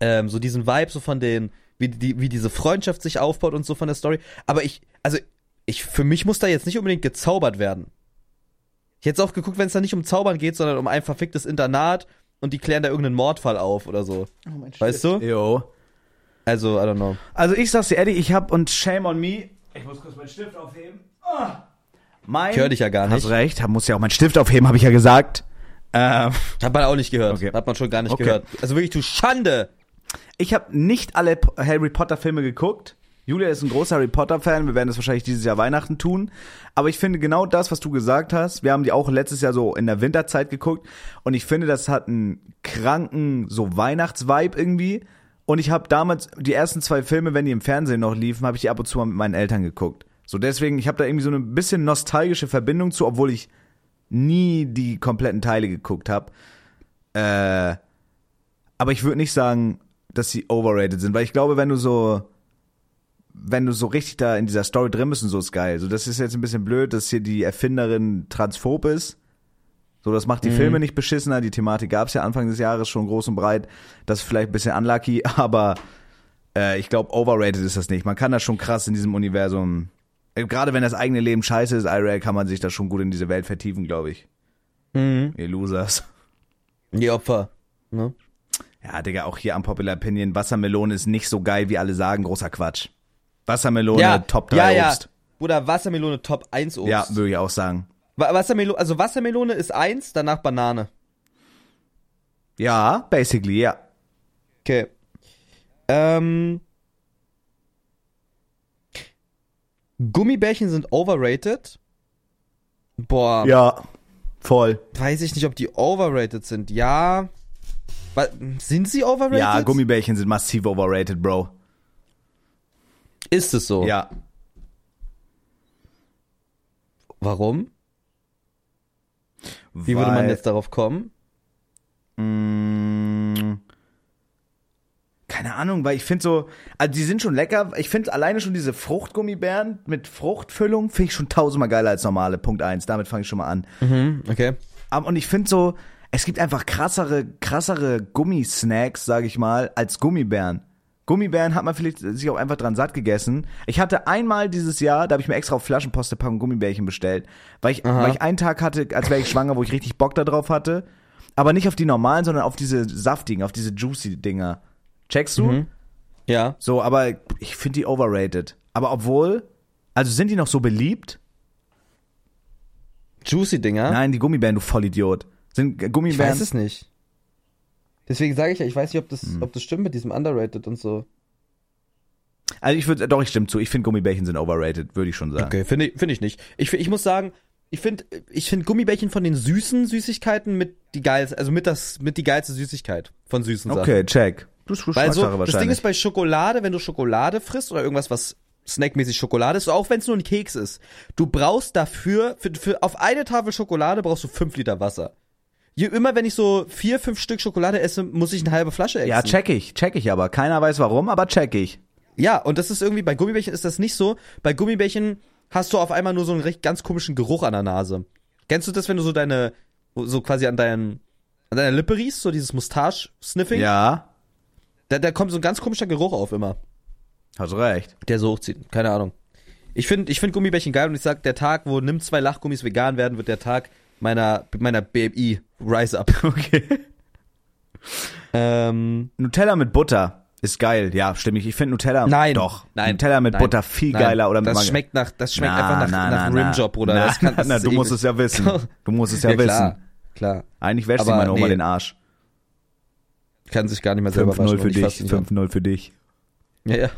ähm, so diesen Vibe so von den, wie die, wie diese Freundschaft sich aufbaut und so von der Story. Aber ich, also, ich, für mich muss da jetzt nicht unbedingt gezaubert werden. Ich hätte auch geguckt, wenn es da nicht um Zaubern geht, sondern um ein verficktes Internat und die klären da irgendeinen Mordfall auf oder so. weißt du? Jo. Also, I don't know. Also ich sag's dir ehrlich, ich hab und shame on me. Ich muss kurz meinen Stift aufheben. Ah. Mein, Ich höre dich ja gar nicht. Hast recht, hab- muss ja auch meinen Stift aufheben, habe ich ja gesagt. Ähm, Hat man auch nicht gehört. Okay. Hat man schon gar nicht Okay. gehört. Also wirklich, du Schande. ich habe nicht alle Harry Potter Filme geguckt. Julia ist ein großer Harry Potter Fan. Wir werden das wahrscheinlich dieses Jahr Weihnachten tun. Aber ich finde genau das, was du gesagt hast. Wir haben die auch letztes Jahr so in der Winterzeit geguckt. Und ich finde, das hat einen kranken so Weihnachtsvibe irgendwie. Und ich habe damals die ersten zwei Filme, wenn die im Fernsehen noch liefen, habe ich die ab und zu mal mit meinen Eltern geguckt. So deswegen, ich habe da irgendwie so eine bisschen nostalgische Verbindung zu, obwohl ich nie die kompletten Teile geguckt habe. Äh, aber ich würde nicht sagen, dass sie overrated sind, weil ich glaube, wenn du so, wenn du so richtig da in dieser Story drin bist und so ist geil. So, das ist jetzt ein bisschen blöd, dass hier die Erfinderin transphob ist. So, das macht die Filme nicht beschissener. Die Thematik gab es ja Anfang des Jahres schon groß und breit. Das ist vielleicht ein bisschen unlucky, (laughs) aber äh, ich glaube, overrated ist das nicht. Man kann das schon krass in diesem Universum. äh, Gerade wenn das eigene Leben scheiße ist, IRL, kann man sich da schon gut in diese Welt vertiefen, glaube ich. Mhm. Ihr Losers. Die Opfer. Ne? Ja, Digga, auch hier am Popular Opinion, Wassermelone ist nicht so geil, wie alle sagen, großer Quatsch. Wassermelone, Top 3 ja, ja. Obst. Oder Wassermelone Top 1 Obst. Ja, würde ich auch sagen. Wa- Wassermelone, also Wassermelone ist 1, danach Banane. Ja, basically, ja. Okay. Ähm. Gummibärchen sind overrated. Boah, Ja, voll. weiß ich nicht, ob die overrated sind. Ja. Sind sie overrated? Ja, Gummibärchen sind massiv overrated, Bro. Ist es so? Ja. Warum? Wie würde man jetzt darauf kommen? Mm, keine Ahnung, weil ich finde so, also die sind schon lecker. Ich finde alleine schon diese Fruchtgummibären mit Fruchtfüllung finde ich schon tausendmal geiler als normale. Punkt eins. Damit fange ich schon mal an. Mhm, okay. Aber- Und ich finde so, es gibt einfach krassere, krassere Gummisnacks, sage ich mal, als Gummibären. Gummibären hat man vielleicht sich auch einfach dran satt gegessen. Ich hatte einmal dieses Jahr, da habe ich mir extra auf Flaschenpost eine Packung Gummibärchen bestellt, weil ich, weil ich einen Tag hatte, als wäre ich schwanger, wo ich richtig Bock da drauf hatte. Aber nicht auf die normalen, sondern auf diese saftigen, auf diese juicy Dinger. Checkst du? Mhm. Ja. So, aber ich finde die overrated. Aber obwohl, also sind die noch so beliebt? Juicy Dinger? Nein, die Gummibären, du Vollidiot. Sind ich Gummibären. weiß es nicht. Deswegen sage ich ja, ich weiß nicht, ob das, Hm. ob das stimmt mit diesem underrated und so. Also ich würde, doch, ich stimme zu. Ich finde Gummibärchen sind overrated, würde ich schon sagen. Okay, finde ich, finde ich nicht. Ich, ich muss sagen, ich finde, ich finde Gummibärchen von den süßen Süßigkeiten mit die geilste, also mit das, mit die geilste Süßigkeit von süßen Sachen. Okay, check. Du du Weil so, das Ding ist bei Schokolade, wenn du Schokolade frisst oder irgendwas, was snackmäßig Schokolade ist, auch wenn es nur ein Keks ist, du brauchst dafür, für, für, auf eine Tafel Schokolade brauchst du fünf Liter Wasser. Je immer, wenn ich so vier, fünf Stück Schokolade esse, muss ich eine halbe Flasche essen. ja, check ich, check ich aber. Keiner weiß warum, aber check ich. Ja, und das ist irgendwie, bei Gummibärchen ist das nicht so. Bei Gummibärchen hast du auf einmal nur so einen recht ganz komischen Geruch an der Nase. Kennst du das, wenn du so deine, so quasi an deinen, an deiner Lippe riechst, so dieses Mustache-Sniffing? Ja, Da, da kommt so ein ganz komischer Geruch auf immer, hast du recht. der so hochzieht. Keine Ahnung. Ich finde ich find Gummibärchen geil und ich sag, der Tag, wo nimm zwei Lachgummis vegan werden, wird der Tag meiner, meiner BMI Rise Up. (laughs) Okay. Ähm, Nutella mit Butter ist geil. Ja, stimme ich. Ich finde Nutella nein. doch. Nein. Nutella mit nein, Butter viel nein. geiler oder mit Das Margarine. schmeckt nach, das schmeckt Na, einfach nach, na, nach na. Rimjob, Bruder. Na, das kann, (laughs) das na, du musst es ja wissen. Du musst es ja, (laughs) Ja, wissen. klar, klar. Eigentlich wäscht sich Aber meine Oma nee. den Arsch. Kann sich gar nicht mehr selber 5-0 waschen. für und ich fass dich. nicht an. 5-0 für dich. Ja, ja.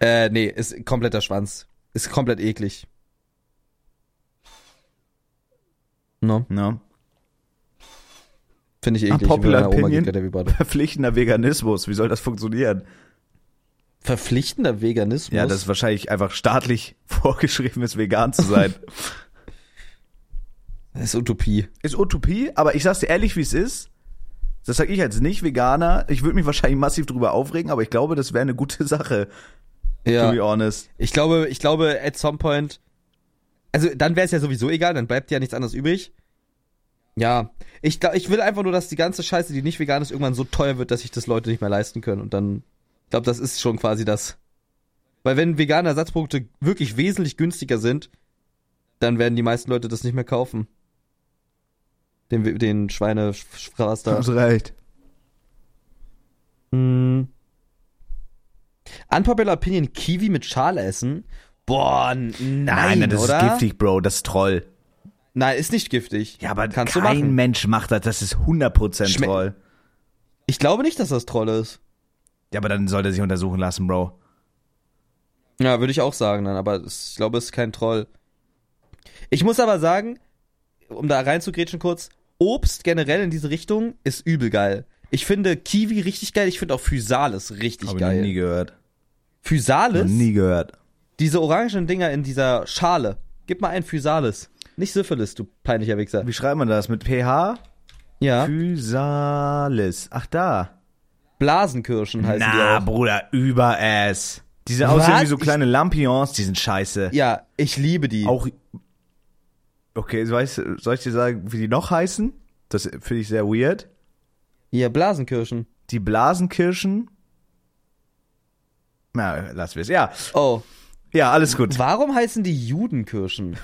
Äh, nee, ist kompletter Schwanz. Ist komplett eklig. No, Ne? Finde ich eklig. Unpopular opinion. Verpflichtender Veganismus. Wie soll das funktionieren? Verpflichtender Veganismus? Ja, das ist wahrscheinlich einfach staatlich (laughs) vorgeschrieben ist, vegan zu sein. (laughs) das ist Utopie. ist Utopie, aber ich sag's dir ehrlich, wie es ist. Das sag ich als Nicht-Veganer. Ich würde mich wahrscheinlich massiv drüber aufregen, aber ich glaube, das wäre eine gute (laughs) Sache, to Ja. be honest. Ich glaube, ich glaube, at some point, also dann wäre es ja sowieso egal, dann bleibt ja nichts anderes übrig. Ja, ich ich will einfach nur, dass die ganze Scheiße, die nicht vegan ist, irgendwann so teuer wird, dass sich das Leute nicht mehr leisten können. Und dann, ich glaube, das ist schon quasi das. Weil wenn vegane Ersatzprodukte wirklich wesentlich günstiger sind, dann werden die meisten Leute das nicht mehr kaufen. Den, den Schweinefraß da. Hast recht. Mm. Unpopular Opinion, Kiwi mit Schale essen? Boah, n- nein, Nein, das oder? ist giftig, Bro. Das ist Troll. Nein, ist nicht giftig. Ja, aber Kannst du kein. Mensch macht das. Das ist 100% Schme- Troll. Ich glaube nicht, dass das Troll ist. Ja, aber dann soll er sich untersuchen lassen, Bro. Ja, würde ich auch sagen dann, aber ich glaube, es ist kein Troll. Ich muss aber sagen, um da reinzugrätschen kurz, Obst generell in diese Richtung ist übel geil. Ich finde Kiwi richtig geil, ich finde auch Physalis richtig Hab ich noch nie geil. gehört. Noch Physalis? nie gehört. Diese orangen Dinger in dieser Schale. Gib mal ein Physalis. Nicht Syphilis, du peinlicher Wichser. Wie schreibt man das? Mit PH? Ja. Physalis. Ach, da. Blasenkirschen heißen Na, die auch. Bruder, über es. Diese aussehen wie so kleine Lampions, die sind scheiße. Ja, ich liebe die. Auch. Okay, soll ich dir sagen, wie die noch heißen? Das finde ich sehr weird. Ja, Blasenkirschen. Die Blasenkirschen. Na, lass wir es. Ja, Oh, ja, alles gut. warum heißen die Judenkirschen?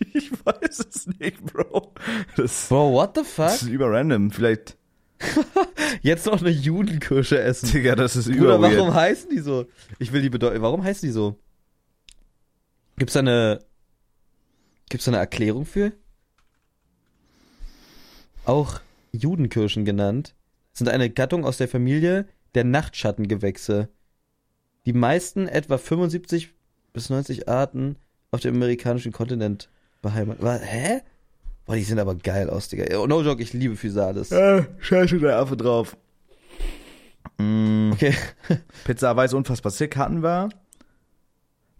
(laughs) Ich weiß es nicht, Bro. Das, Bro, what the das fuck? ist über random. Vielleicht, (laughs) Jetzt noch eine Judenkirsche essen. Digga, das ist über warum weird. heißen die so? Ich will die bedeuten. Warum heißen die so? Gibt's da eine. Gibt's da eine Erklärung für? Auch Judenkirschen genannt, sind eine Gattung aus der Familie der Nachtschattengewächse. Die meisten, etwa 75 bis 90 Arten, auf dem amerikanischen Kontinent beheimatet. Wa- Hä? Boah, die sind aber geil aus, Digga. No joke, ich liebe Physalis. Äh, scheiße, der Affe drauf. Mm, Okay. (laughs) Pizza weiß unfassbar sick hatten wir.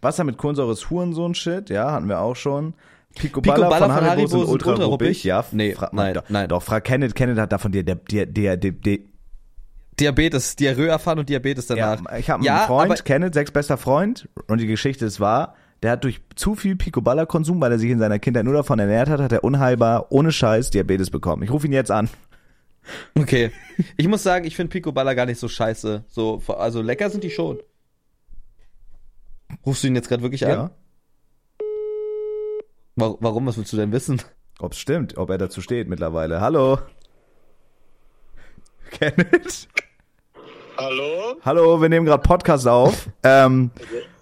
Wasser mit Kohlensäure ist Hurensohn-Shit, ja, hatten wir auch schon. Pico Pico Balla Balla von von Haribo sind ultra ultra ruppig. Ja, Nee, frag nein, doch, nein. Doch, frag Kenneth. Kenneth hat davon dir, der, der, der, der, Diabetes, Diarrhoe erfahren und Diabetes ja, danach. ich habe einen Ja, Freund, Kenneth, sechs bester Freund, und die Geschichte ist wahr, der hat durch zu viel Picoballa-Konsum, weil er sich in seiner Kindheit nur davon ernährt hat, hat er unheilbar, ohne Scheiß, Diabetes bekommen. Ich rufe ihn jetzt an. Okay. Ich muss sagen, ich finde Picoballa gar nicht so scheiße. So, also lecker sind die schon. Rufst du ihn jetzt gerade wirklich an? Ja. Wa- Warum? Was willst du denn wissen? Ob es stimmt, ob er dazu steht mittlerweile. Hallo. (laughs) Kenneth? Hallo? Hallo, wir nehmen gerade Podcast auf. Ähm,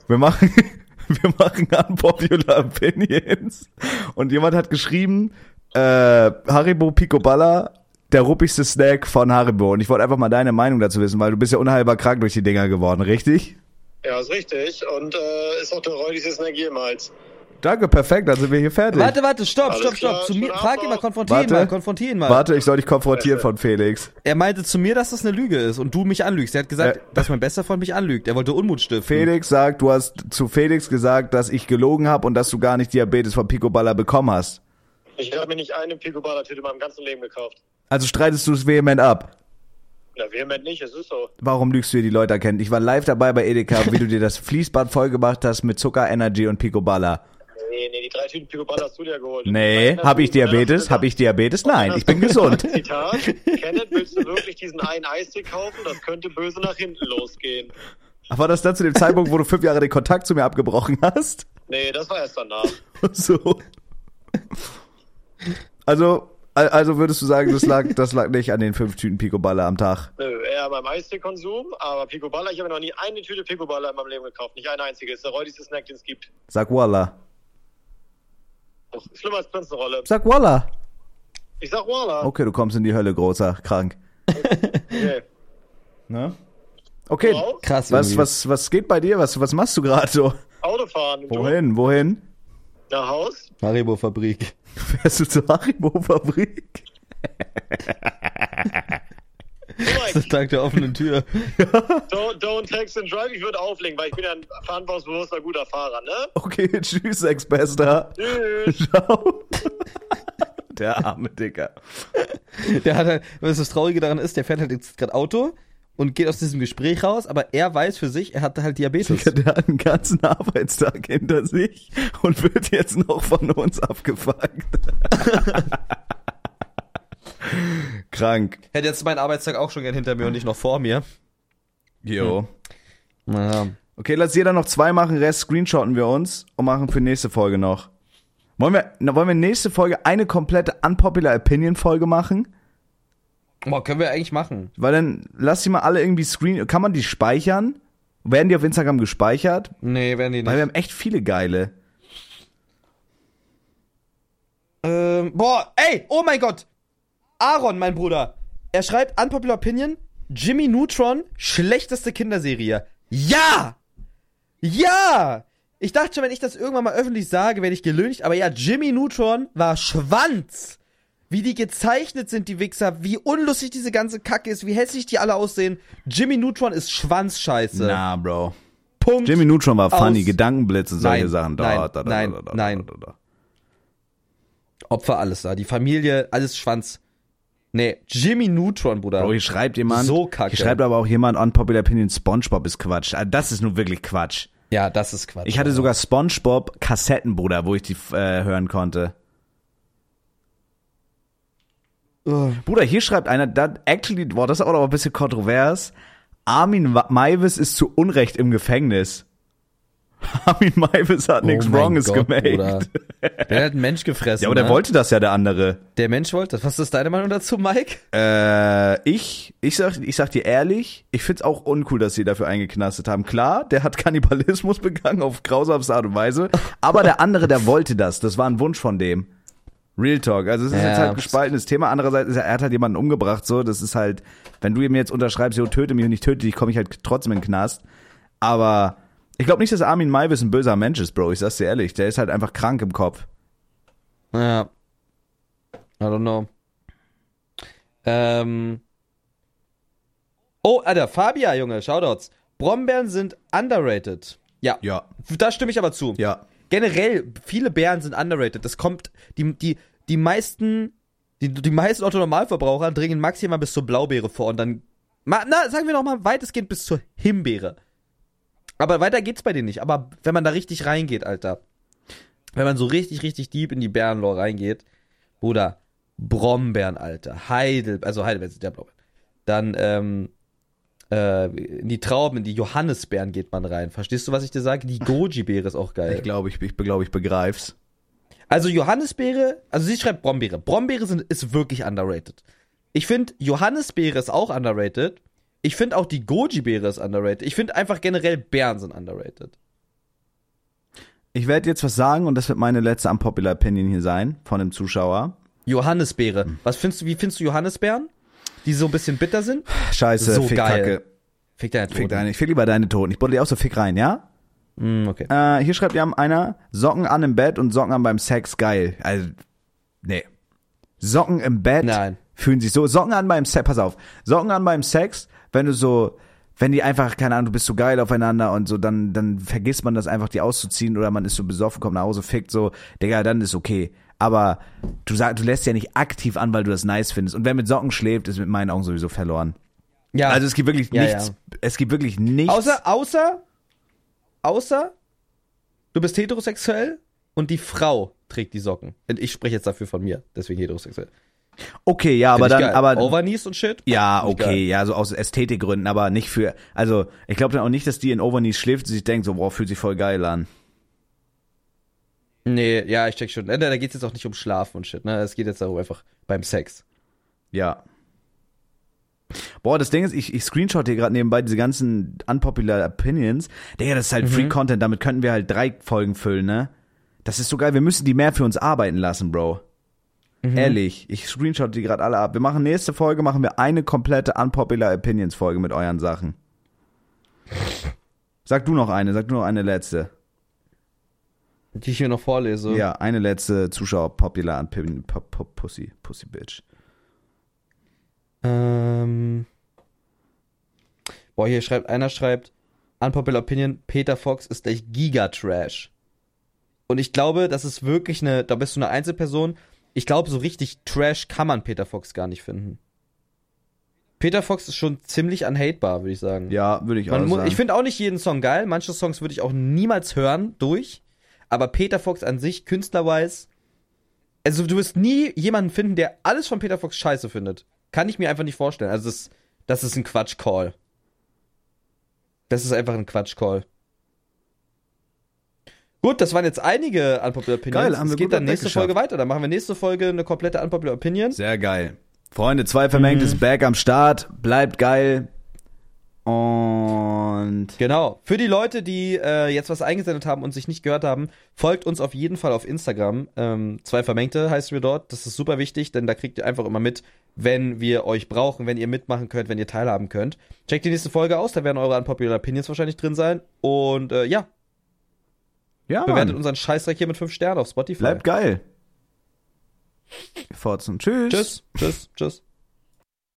wir machen, (laughs) (laughs) wir machen Unpopular Opinions. Und jemand hat geschrieben, äh, Haribo Picoballa, der ruppigste Snack von Haribo. Und ich wollte einfach mal deine Meinung dazu wissen, weil du bist ja unheilbar krank durch die Dinger geworden, richtig? Ja, ist richtig. Und äh, ist auch der räudigste Snack jemals. Danke, perfekt, dann sind wir hier fertig. Warte, warte, stopp, Alles stopp, stopp. klar, Zu mir, frag ihn mal, konfrontier ihn Warte. mal, konfrontier ihn mal. Warte, ich soll dich konfrontieren von Felix. Er meinte zu mir, dass das eine Lüge ist und du mich anlügst. Er hat gesagt, Äh. dass mein bester Freund mich anlügt. Er wollte Unmut stiften. Felix sagt, du hast zu Felix gesagt, dass ich gelogen habe und dass du gar nicht Diabetes von Picoballa bekommen hast. Ich habe mir nicht eine Picoballa-Tüte in meinem ganzen Leben gekauft. Also streitest du es vehement ab. Na, vehement nicht, es ist so. Warum lügst du dir die Leute erkennen? Ich war live dabei bei Edeka, wie du dir das (laughs) Fließband vollgemacht hast mit Zucker, Energy und Picoballa. Nee, nee, die drei Tüten Picoballa hast du dir geholt. Nee, Nein, hab ich Diabetes? hast Hab du ich Diabetes? Nein, ich bin gesund. Zitat, Kenneth, willst du wirklich diesen einen Eistee kaufen? Das könnte böse nach hinten losgehen. War das dann zu dem Zeitpunkt, wo du fünf Jahre den Kontakt zu mir abgebrochen hast? Nee, das war erst danach. (laughs) So. Also, Al- Also würdest du sagen, das lag, das lag nicht an den fünf Tüten Picoballer am Tag. Nö, eher meinem Eistee-Konsum, aber Picoballa, ich habe noch nie eine Tüte Picoballa in meinem Leben gekauft. Nicht eine einzige. Ist der räudigste Snack, den es gibt. Sag Walla. Doch, Schlimmer als Prinzenrolle. Sag Walla. Ich sag Walla. Okay, du kommst in die Hölle, großer, krank. Okay. Ne? Okay, Wow. Krass. was, irgendwie. was, was geht bei dir? Was, was machst du gerade so? Autofahren. Wohin, wohin? Nach Haus? Haribo-Fabrik. (laughs) Fährst du zur Haribo-Fabrik? (laughs) Mike, Tag der offenen Tür. (laughs) don't, don't text and drive. Ich würde auflegen, weil ich bin ja ein verantwortungsbewusster, guter Fahrer, ne? Okay, tschüss, Ex-Bester. Tschüss. (laughs) Ciao. (laughs) Der arme Dicker. Der hat halt, was das Traurige daran ist, der fährt halt jetzt gerade Auto und geht aus diesem Gespräch raus, aber er weiß für sich, er hat halt Diabetes. Der hat einen ganzen Arbeitstag hinter sich und wird jetzt noch von uns abgefuckt. Krank. Hätte jetzt meinen Arbeitstag auch schon gern hinter mir und nicht noch vor mir. Jo. Naja. Okay, lass jeder noch zwei machen, Rest screenshotten wir uns und machen für nächste Folge noch. Wollen wir, na, wollen wir nächste Folge eine komplette Unpopular Opinion Folge machen? Boah, können wir eigentlich machen. Weil dann lass die mal alle irgendwie screen, kann man die speichern? Werden die auf Instagram gespeichert? Nee, werden die Weil wir nicht. haben echt viele geile. Ähm, boah, ey, oh mein Gott. Aaron, mein Bruder. Er schreibt Unpopular Opinion, Jimmy Neutron, schlechteste Kinderserie. Ja! Ja! Ich dachte schon, wenn ich das irgendwann mal öffentlich sage, werde ich gelüncht, aber ja, Jimmy Neutron war Schwanz. Wie die gezeichnet sind, die Wichser, wie unlustig diese ganze Kacke ist, wie hässlich die alle aussehen. Jimmy Neutron ist Schwanzscheiße. Na, Bro. Punkt. Jimmy Neutron war funny. Gedankenblitze, solche Nein, Sachen. nein, nein, nein. Opfer alles da. Die Familie, alles Schwanz. Nee, Jimmy Neutron, Bruder. Bro, hier schreibt jemand, So kacke. hier schreibt aber auch jemand Unpopular Opinion, Spongebob ist Quatsch. Also das ist nun wirklich Quatsch. ja, das ist Quatsch. Ich hatte sogar Spongebob Kassetten, Bruder, wo ich die äh, hören konnte. Ugh. Bruder, hier schreibt einer, that actually, boah, das ist auch noch ein bisschen kontrovers. Armin Maivis ist zu Unrecht im Gefängnis. Armin Maivis hat nichts Oh mein Wronges Gott, gemacht. Der hat einen Mensch gefressen. Ja, aber der ne? wollte das ja, der andere. Der Mensch wollte das. Was ist deine Meinung dazu, Mike? Äh, ich, ich sag, ich sag dir ehrlich, ich find's auch uncool, dass sie dafür eingeknastet haben. Klar, der hat Kannibalismus (laughs) begangen auf grausamste Art und Weise, aber der andere, der wollte das. Das war ein Wunsch von dem. Real Talk. Also es ist Ja. jetzt halt gespaltenes Thema. Andererseits ist er, er hat halt jemanden umgebracht, so. Das ist halt, wenn du ihm jetzt unterschreibst, jo, töte mich und ich töte dich, komme ich halt trotzdem in den Knast. Aber ich glaube nicht, dass Armin Maivis ein böser Mensch ist, Bro. Ich sag's dir ehrlich. Der ist halt einfach krank im Kopf. Ja. I don't know. Ähm. Oh, Alter, Fabia, Junge, Shoutouts. Brombeeren sind underrated. Ja. Ja. Da stimme ich aber zu. Ja. Generell, viele Beeren sind underrated. Das kommt, die, die, die meisten, die, die meisten Otto-Normalverbraucher dringen maximal bis zur Blaubeere vor und dann, na, sagen wir noch mal weitestgehend bis zur Himbeere. Aber weiter geht's bei denen nicht. Aber wenn man da richtig reingeht, Alter. Wenn man so richtig, richtig deep in die Bärenlore reingeht, Bruder, Brombeeren, Alter, Heidel, also Heidelbeeren sind ja Blaubeeren. Dann, ähm, äh, in die Trauben, in die Johannisbeeren geht man rein. Verstehst du, was ich dir sage? Die Goji-Beere ist auch geil. Ich glaube, ich, ich glaube, ich begreif's. Also Johannisbeere, also sie schreibt Brombeere. Brombeere sind, ist wirklich underrated. Ich finde, Johannisbeere ist auch underrated. Ich finde auch die Goji-Beere ist underrated. Ich finde einfach generell Beeren sind underrated. Ich werde jetzt was sagen und das wird meine letzte unpopular Opinion hier sein von einem Zuschauer. Johannisbeere. Hm. Was findest du, wie findest du Johannisbeeren? Die so ein bisschen bitter sind? Scheiße, So Fick, geil. Kacke. Fick deine Fick Toten. deine, ich fick lieber deine Toten. Ich buddel dir auch so Fick rein, ja? Mm, okay. Äh, hier schreibt ja einer, Socken an im Bett und Socken an beim Sex, geil. Also, nee. Socken im Bett Nein. fühlen sich so, Socken an beim Sex, pass auf, Socken an beim Sex, wenn du so, wenn die einfach, keine Ahnung, du bist so geil aufeinander und so, dann, dann vergisst man das einfach, die auszuziehen oder man ist so besoffen, kommt nach Hause, fickt so, Digga, dann ist okay. Aber du sagst, du lässt ja nicht aktiv an, weil du das nice findest. Und wer mit Socken schläft, ist mit meinen Augen sowieso verloren. Ja. Also es gibt wirklich Ja, nichts, ja. es gibt wirklich nichts. außer, außer, außer, du bist heterosexuell und die Frau trägt die Socken. Und ich spreche jetzt dafür von mir, deswegen heterosexuell. Okay, ja, aber Find ich dann, geil. aber Overknees und shit? Ja, Find okay, ja, so aus Ästhetikgründen, aber nicht für, also ich glaube dann auch nicht, dass die in Overknees schläft und sich denkt, so, boah, fühlt sich voll geil an. Nee, ja, ich check schon. Da, da geht's jetzt auch nicht um Schlaf und shit, ne? Es geht jetzt darum einfach beim Sex. Ja. Boah, das Ding ist, ich, ich screenshot hier gerade nebenbei diese ganzen unpopular Opinions. Digga, das ist halt Free Content, damit könnten wir halt drei Folgen füllen, ne? Das ist so geil, wir müssen die mehr für uns arbeiten lassen, Bro. Ehrlich, ich screenshot die gerade alle ab. Wir machen nächste Folge, machen wir eine komplette unpopular Opinions Folge mit euren Sachen. Sag du noch eine, sag du noch eine letzte. Die ich hier noch vorlese. Ja, eine letzte Zuschauer popular Opinion, Pussy, Pussy Bitch. Ähm. Boah, hier schreibt, einer schreibt, unpopular opinion, Peter Fox ist gleich Giga-Trash. Und ich glaube, das ist wirklich eine, da bist du eine Einzelperson. Ich glaube, so richtig Trash kann man Peter Fox gar nicht finden. Peter Fox ist schon ziemlich unhatebar, würde ich sagen. Ja, würde ich Man auch sagen. ich finde auch nicht jeden Song geil. Manche Songs würde ich auch niemals hören durch. Aber Peter Fox an sich, künstlerwise, also du wirst nie jemanden finden, der alles von Peter Fox scheiße findet. Kann ich mir einfach nicht vorstellen. Also das, das ist ein Quatsch-Call. Das ist einfach ein Quatsch-Call. Gut, das waren jetzt einige Unpopular Opinions. Geil, haben es wir geht gut dann nächste. Folge weiter. Dann machen wir nächste Folge eine komplette Unpopular Opinion. Sehr geil. Freunde, zwei vermengt ist back am Start. Bleibt geil. Und Genau. Für die Leute, die äh, jetzt was eingesendet haben und sich nicht gehört haben, folgt uns auf jeden Fall auf Instagram. Ähm, zwei Vermengte heißen wir dort. Das ist super wichtig, denn da kriegt ihr einfach immer mit, wenn wir euch brauchen, wenn ihr mitmachen könnt, wenn ihr teilhaben könnt. Checkt die nächste Folge aus, da werden eure Unpopular Opinions wahrscheinlich drin sein. Und äh, ja, ja, bewertet Mann, unseren Scheißdreck hier mit 5 Sternen auf Spotify. bleibt geil. Forzen. Tschüss. Tschüss, tschüss, tschüss.